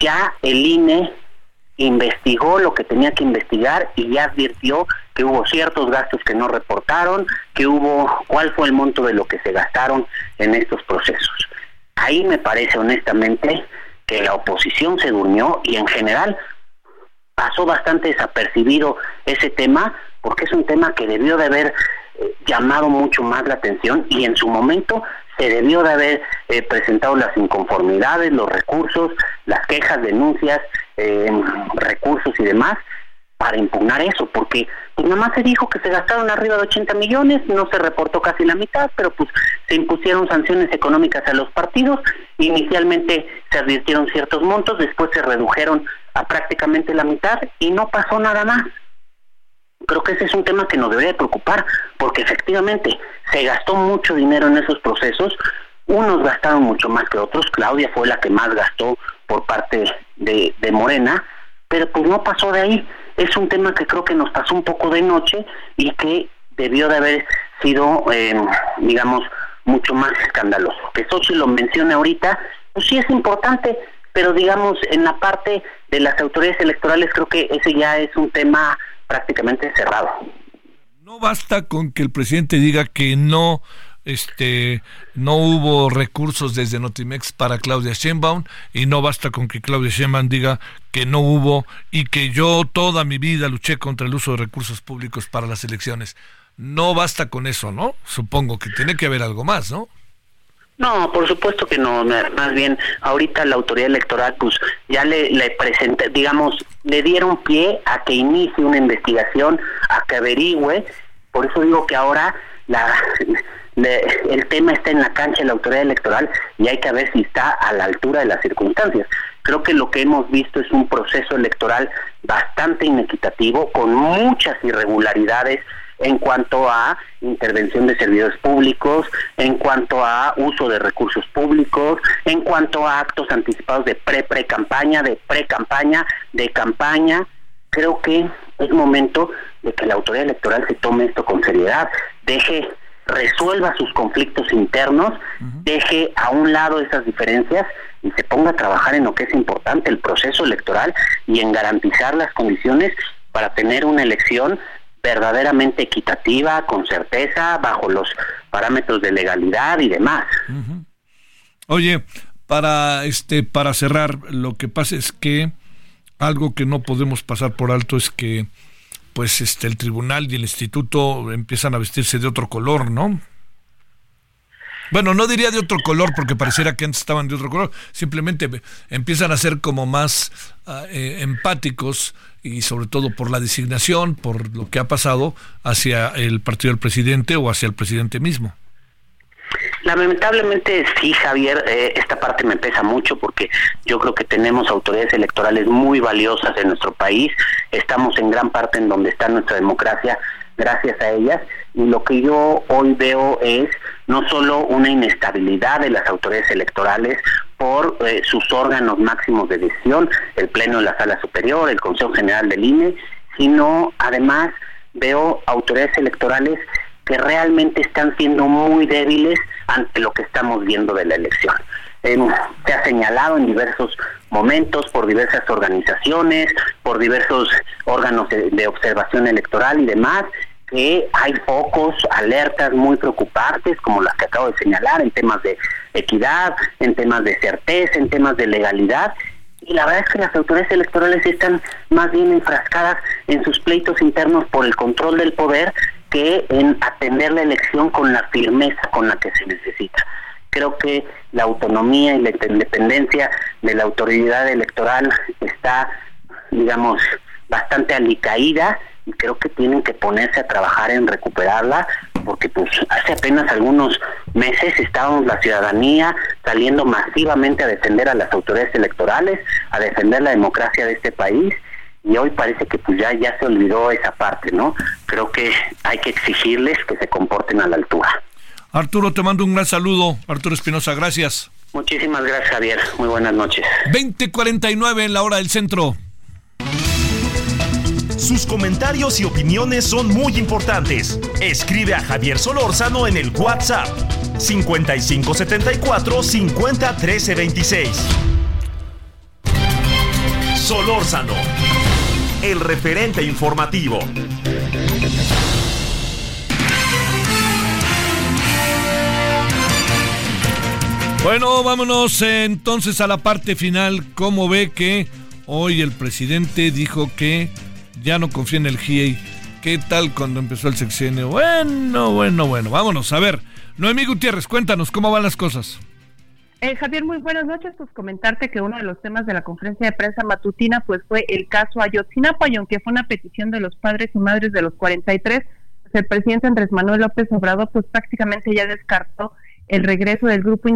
Ya el INE investigó lo que tenía que investigar y ya advirtió que hubo ciertos gastos que no reportaron, que hubo cuál fue el monto de lo que se gastaron en estos procesos. Ahí me parece honestamente que la oposición se durmió y en general pasó bastante desapercibido ese tema porque es un tema que debió de haber eh, llamado mucho más la atención y en su momento se debió de haber eh, presentado las inconformidades, los recursos, las quejas, denuncias, eh, recursos y demás para impugnar eso, porque pues nada más se dijo que se gastaron arriba de 80 millones, no se reportó casi la mitad, pero pues se impusieron sanciones económicas a los partidos, inicialmente se advirtieron ciertos montos, después se redujeron a prácticamente la mitad y no pasó nada más. Creo que ese es un tema que nos debería preocupar, porque efectivamente se gastó mucho dinero en esos procesos, unos gastaron mucho más que otros, Claudia fue la que más gastó por parte de, de Morena, pero pues no pasó de ahí es un tema que creo que nos pasó un poco de noche y que debió de haber sido, em, digamos, mucho más escandaloso. Que Sochi lo mencione ahorita, pues sí es importante, pero digamos, en la parte de las autoridades electorales creo que ese ya es un tema prácticamente cerrado. No basta con que el presidente diga que no este no hubo recursos desde Notimex para Claudia Sheinbaum y no basta con que Claudia Sheinbaum diga que no hubo y que yo toda mi vida luché contra el uso de recursos públicos para las elecciones. No basta con eso, ¿no? Supongo que tiene que haber algo más, ¿no? No, por supuesto que no. Más bien, ahorita la autoridad electoral, pues ya le, le digamos, le dieron pie a que inicie una investigación, a que averigüe. Por eso digo que ahora la, el tema está en la cancha de la autoridad electoral y hay que ver si está a la altura de las circunstancias. Creo que lo que hemos visto es un proceso electoral bastante inequitativo, con muchas irregularidades en cuanto a intervención de servidores públicos, en cuanto a uso de recursos públicos, en cuanto a actos anticipados de pre-pre-campaña, de pre-campaña, de campaña. Creo que es momento de que la autoridad electoral se tome esto con seriedad, deje resuelva sus conflictos internos, deje a un lado esas diferencias y se ponga a trabajar en lo que es importante, el proceso electoral y en garantizar las condiciones para tener una elección verdaderamente equitativa, con certeza, bajo los parámetros de legalidad y demás. Oye, para este para cerrar, lo que pasa es que algo que no podemos pasar por alto es que pues este el tribunal y el instituto empiezan a vestirse de otro color, ¿no? Bueno, no diría de otro color porque pareciera que antes estaban de otro color, simplemente empiezan a ser como más ah, eh, empáticos y sobre todo por la designación, por lo que ha pasado hacia el partido del presidente o hacia el presidente mismo. Lamentablemente sí, Javier, eh, esta parte me pesa mucho porque yo creo que tenemos autoridades electorales muy valiosas en nuestro país, estamos en gran parte en donde está nuestra democracia gracias a ellas. Y lo que yo hoy veo es no solo una inestabilidad de las autoridades electorales por eh, sus órganos máximos de decisión, el Pleno de la Sala Superior, el Consejo General del INE, sino además veo autoridades electorales que realmente están siendo muy débiles ante lo que estamos viendo de la elección. se ha señalado en diversos momentos por diversas organizaciones, por diversos órganos de observación electoral y demás, que hay focos, alertas muy preocupantes, como las que acabo de señalar, en temas de equidad, en temas de certeza, en temas de legalidad. Y la verdad es que las autoridades electorales están más bien enfrascadas en sus pleitos internos por el control del poder que en atender la elección con la firmeza con la que se necesita. Creo que la autonomía y la independencia de la autoridad electoral está, digamos, bastante alicaída y creo que tienen que ponerse a trabajar en recuperarla porque pues hace apenas algunos meses estábamos la ciudadanía saliendo masivamente a defender a las autoridades electorales, a defender la democracia de este país y hoy parece que pues ya ya se olvidó esa parte, ¿no? Creo que hay que exigirles que se comporten a la altura. Arturo, te mando un gran saludo. Arturo Espinosa, gracias. Muchísimas gracias, Javier. Muy buenas noches. 20:49 en la hora del centro. Sus comentarios y opiniones son muy importantes. Escribe a Javier Solórzano en el WhatsApp 5574 50 13 26. Solórzano, el referente informativo. Bueno, vámonos entonces a la parte final. ¿Cómo ve que hoy el presidente dijo que ya no confía en el GIEI. ¿Qué tal cuando empezó el sexenio? Bueno, bueno, bueno, vámonos. A ver, Noemí Gutiérrez, cuéntanos cómo van las cosas. Eh, Javier, muy buenas noches. Pues comentarte que uno de los temas de la conferencia de prensa matutina pues fue el caso Ayotzinapa y aunque fue una petición de los padres y madres de los 43, pues el presidente Andrés Manuel López Obrador pues prácticamente ya descartó el regreso del grupo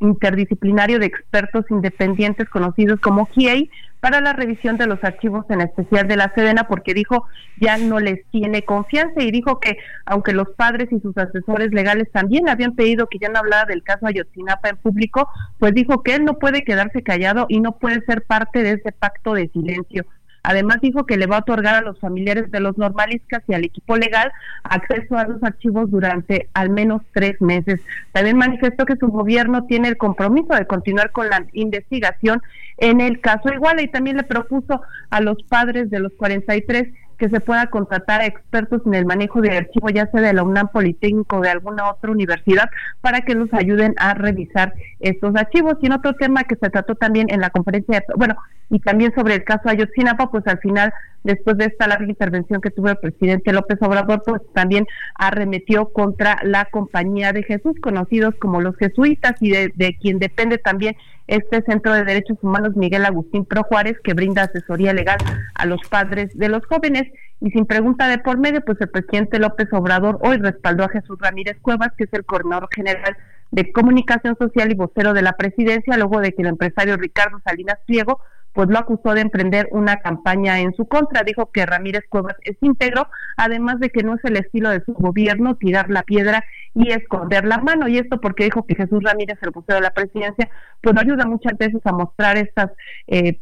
interdisciplinario de expertos independientes conocidos como GIEI para la revisión de los archivos en especial de la Sedena porque dijo ya no les tiene confianza y dijo que aunque los padres y sus asesores legales también habían pedido que ya no hablara del caso Ayotzinapa en público, pues dijo que él no puede quedarse callado y no puede ser parte de ese pacto de silencio. Además dijo que le va a otorgar a los familiares de los normalistas y al equipo legal acceso a los archivos durante al menos tres meses. También manifestó que su gobierno tiene el compromiso de continuar con la investigación en el caso Iguala y también le propuso a los padres de los 43 que se pueda contratar a expertos en el manejo de archivos, ya sea de la UNAM Politécnico o de alguna otra universidad, para que los ayuden a revisar estos archivos. Y en otro tema que se trató también en la conferencia, bueno, y también sobre el caso Ayotzinapa, pues al final, después de esta larga intervención que tuvo el presidente López Obrador, pues también arremetió contra la Compañía de Jesús, conocidos como los jesuitas, y de, quien depende también este Centro de Derechos Humanos Miguel Agustín Pro Juárez, que brinda asesoría legal a los padres de los jóvenes. Y sin pregunta de por medio, pues el presidente López Obrador hoy respaldó a Jesús Ramírez Cuevas, que es el coordinador general de comunicación social y vocero de la presidencia, luego de que el empresario Ricardo Salinas Pliego pues lo acusó de emprender una campaña en su contra. Dijo que Ramírez Cuevas es íntegro, además de que no es el estilo de su gobierno tirar la piedra y esconder la mano. Y esto porque dijo que Jesús Ramírez, el vocero de la presidencia, pues ayuda muchas veces a mostrar estas eh,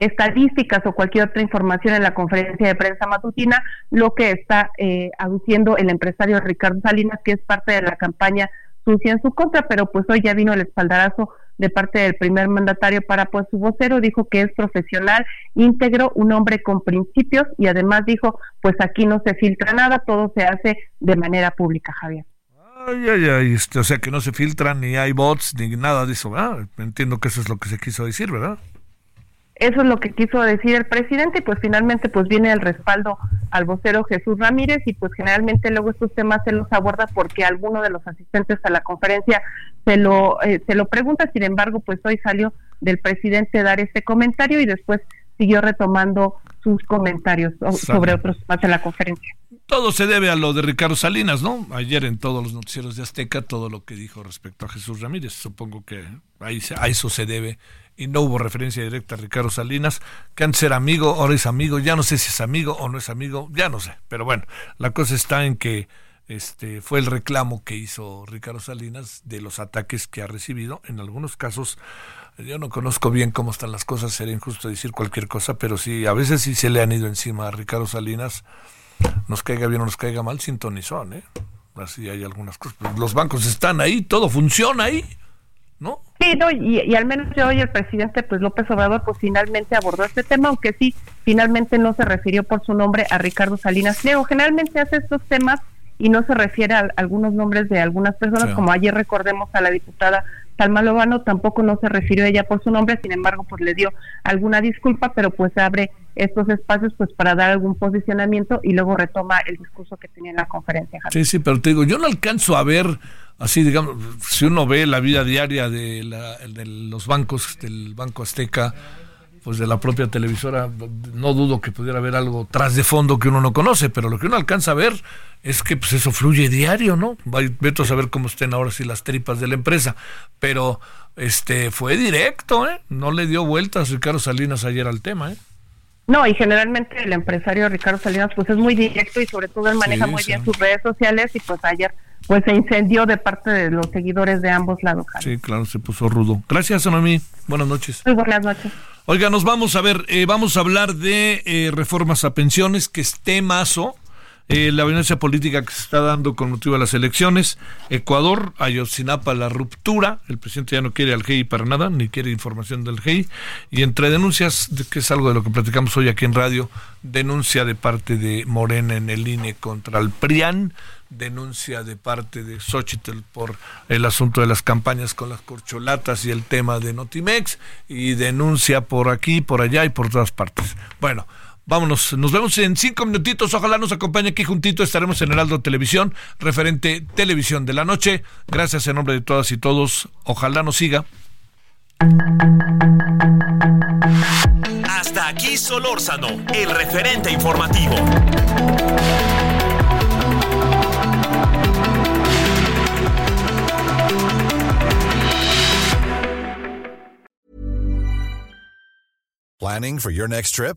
estadísticas o cualquier otra información en la conferencia de prensa matutina, lo que está eh, aduciendo el empresario Ricardo Salinas, que es parte de la campaña sucia en su contra, pero pues hoy ya vino el espaldarazo de parte del primer mandatario para pues su vocero dijo que es profesional, íntegro, un hombre con principios y además dijo pues aquí no se filtra nada, todo se hace de manera pública, Javier. Ay, ay, ay, este, o sea que no se filtran ni hay bots ni nada de eso, ¿verdad? Entiendo que eso es lo que se quiso decir, ¿verdad? Eso es lo que quiso decir el presidente y pues finalmente pues viene el respaldo al vocero Jesús Ramírez y pues generalmente luego estos temas se los aborda porque alguno de los asistentes a la conferencia se lo eh, se lo pregunta, sin embargo pues hoy salió del presidente dar este comentario y después siguió retomando sus comentarios sobre otros temas de la conferencia. Todo se debe a lo de Ricardo Salinas, ¿no? Ayer en todos los noticieros de Azteca, todo lo que dijo respecto a Jesús Ramírez, supongo que ahí, a eso se debe y no hubo referencia directa a Ricardo Salinas, que antes era amigo, ahora es amigo, ya no sé si es amigo o no es amigo, ya no sé, pero bueno, la cosa está en que este fue el reclamo que hizo Ricardo Salinas de los ataques que ha recibido, en algunos casos yo no conozco bien cómo están las cosas, sería injusto decir cualquier cosa, pero sí, a veces sí se le han ido encima a Ricardo Salinas, nos caiga bien o nos caiga mal, sintonizón, ¿eh? Así hay algunas cosas. Los bancos están ahí, todo funciona ahí. ¿no? Sí, no, y, al menos hoy el presidente pues López Obrador pues finalmente abordó este tema, aunque sí, finalmente no se refirió por su nombre a Ricardo Salinas Pliego. Generalmente hace estos temas y no se refiere a algunos nombres de algunas personas, como ayer recordemos a la diputada Salma Lobano, tampoco no se refirió a ella por su nombre, sin embargo pues le dio alguna disculpa, pero pues abre estos espacios pues para dar algún posicionamiento y luego retoma el discurso que tenía en la conferencia. Sí, sí, pero te digo, yo no alcanzo a ver así digamos, si uno ve la vida diaria de, los bancos, del Banco Azteca, pues de la propia televisora, no dudo que pudiera haber algo tras de fondo que uno no conoce, pero lo que uno alcanza a ver es que pues eso fluye diario, ¿no? Vete a saber cómo estén ahora sí las tripas de la empresa, pero este fue directo, ¿eh? No le dio vueltas Ricardo Salinas ayer al tema, ¿eh? No, y generalmente el empresario Ricardo Salinas pues es muy directo y sobre todo él maneja muy bien sus redes sociales y pues ayer pues se incendió de parte de los seguidores de ambos lados. Sí, claro, se puso rudo. Gracias, Anami. Buenas noches. Muy buenas noches. Oiga, nos vamos a ver, eh, vamos a hablar de eh, reformas a pensiones, que es temazo. Eh, la violencia política que se está dando con motivo de las elecciones. Ecuador, Ayotzinapa, la ruptura. El presidente ya no quiere al GEI para nada, ni quiere información del GEI. Y entre denuncias, que es algo de lo que platicamos hoy aquí en radio, denuncia de parte de Morena en el INE contra el PRIAN denuncia de parte de Xochitl por el asunto de las campañas con las corcholatas y el tema de Notimex y denuncia por aquí, por allá y por todas partes. Bueno, vámonos, nos vemos en cinco minutitos, ojalá nos acompañe aquí juntito, estaremos en Heraldo Televisión, referente Televisión de la Noche. Gracias en nombre de todas y todos, ojalá nos siga. Hasta aquí Solórzano, el referente informativo. Planning for your next trip?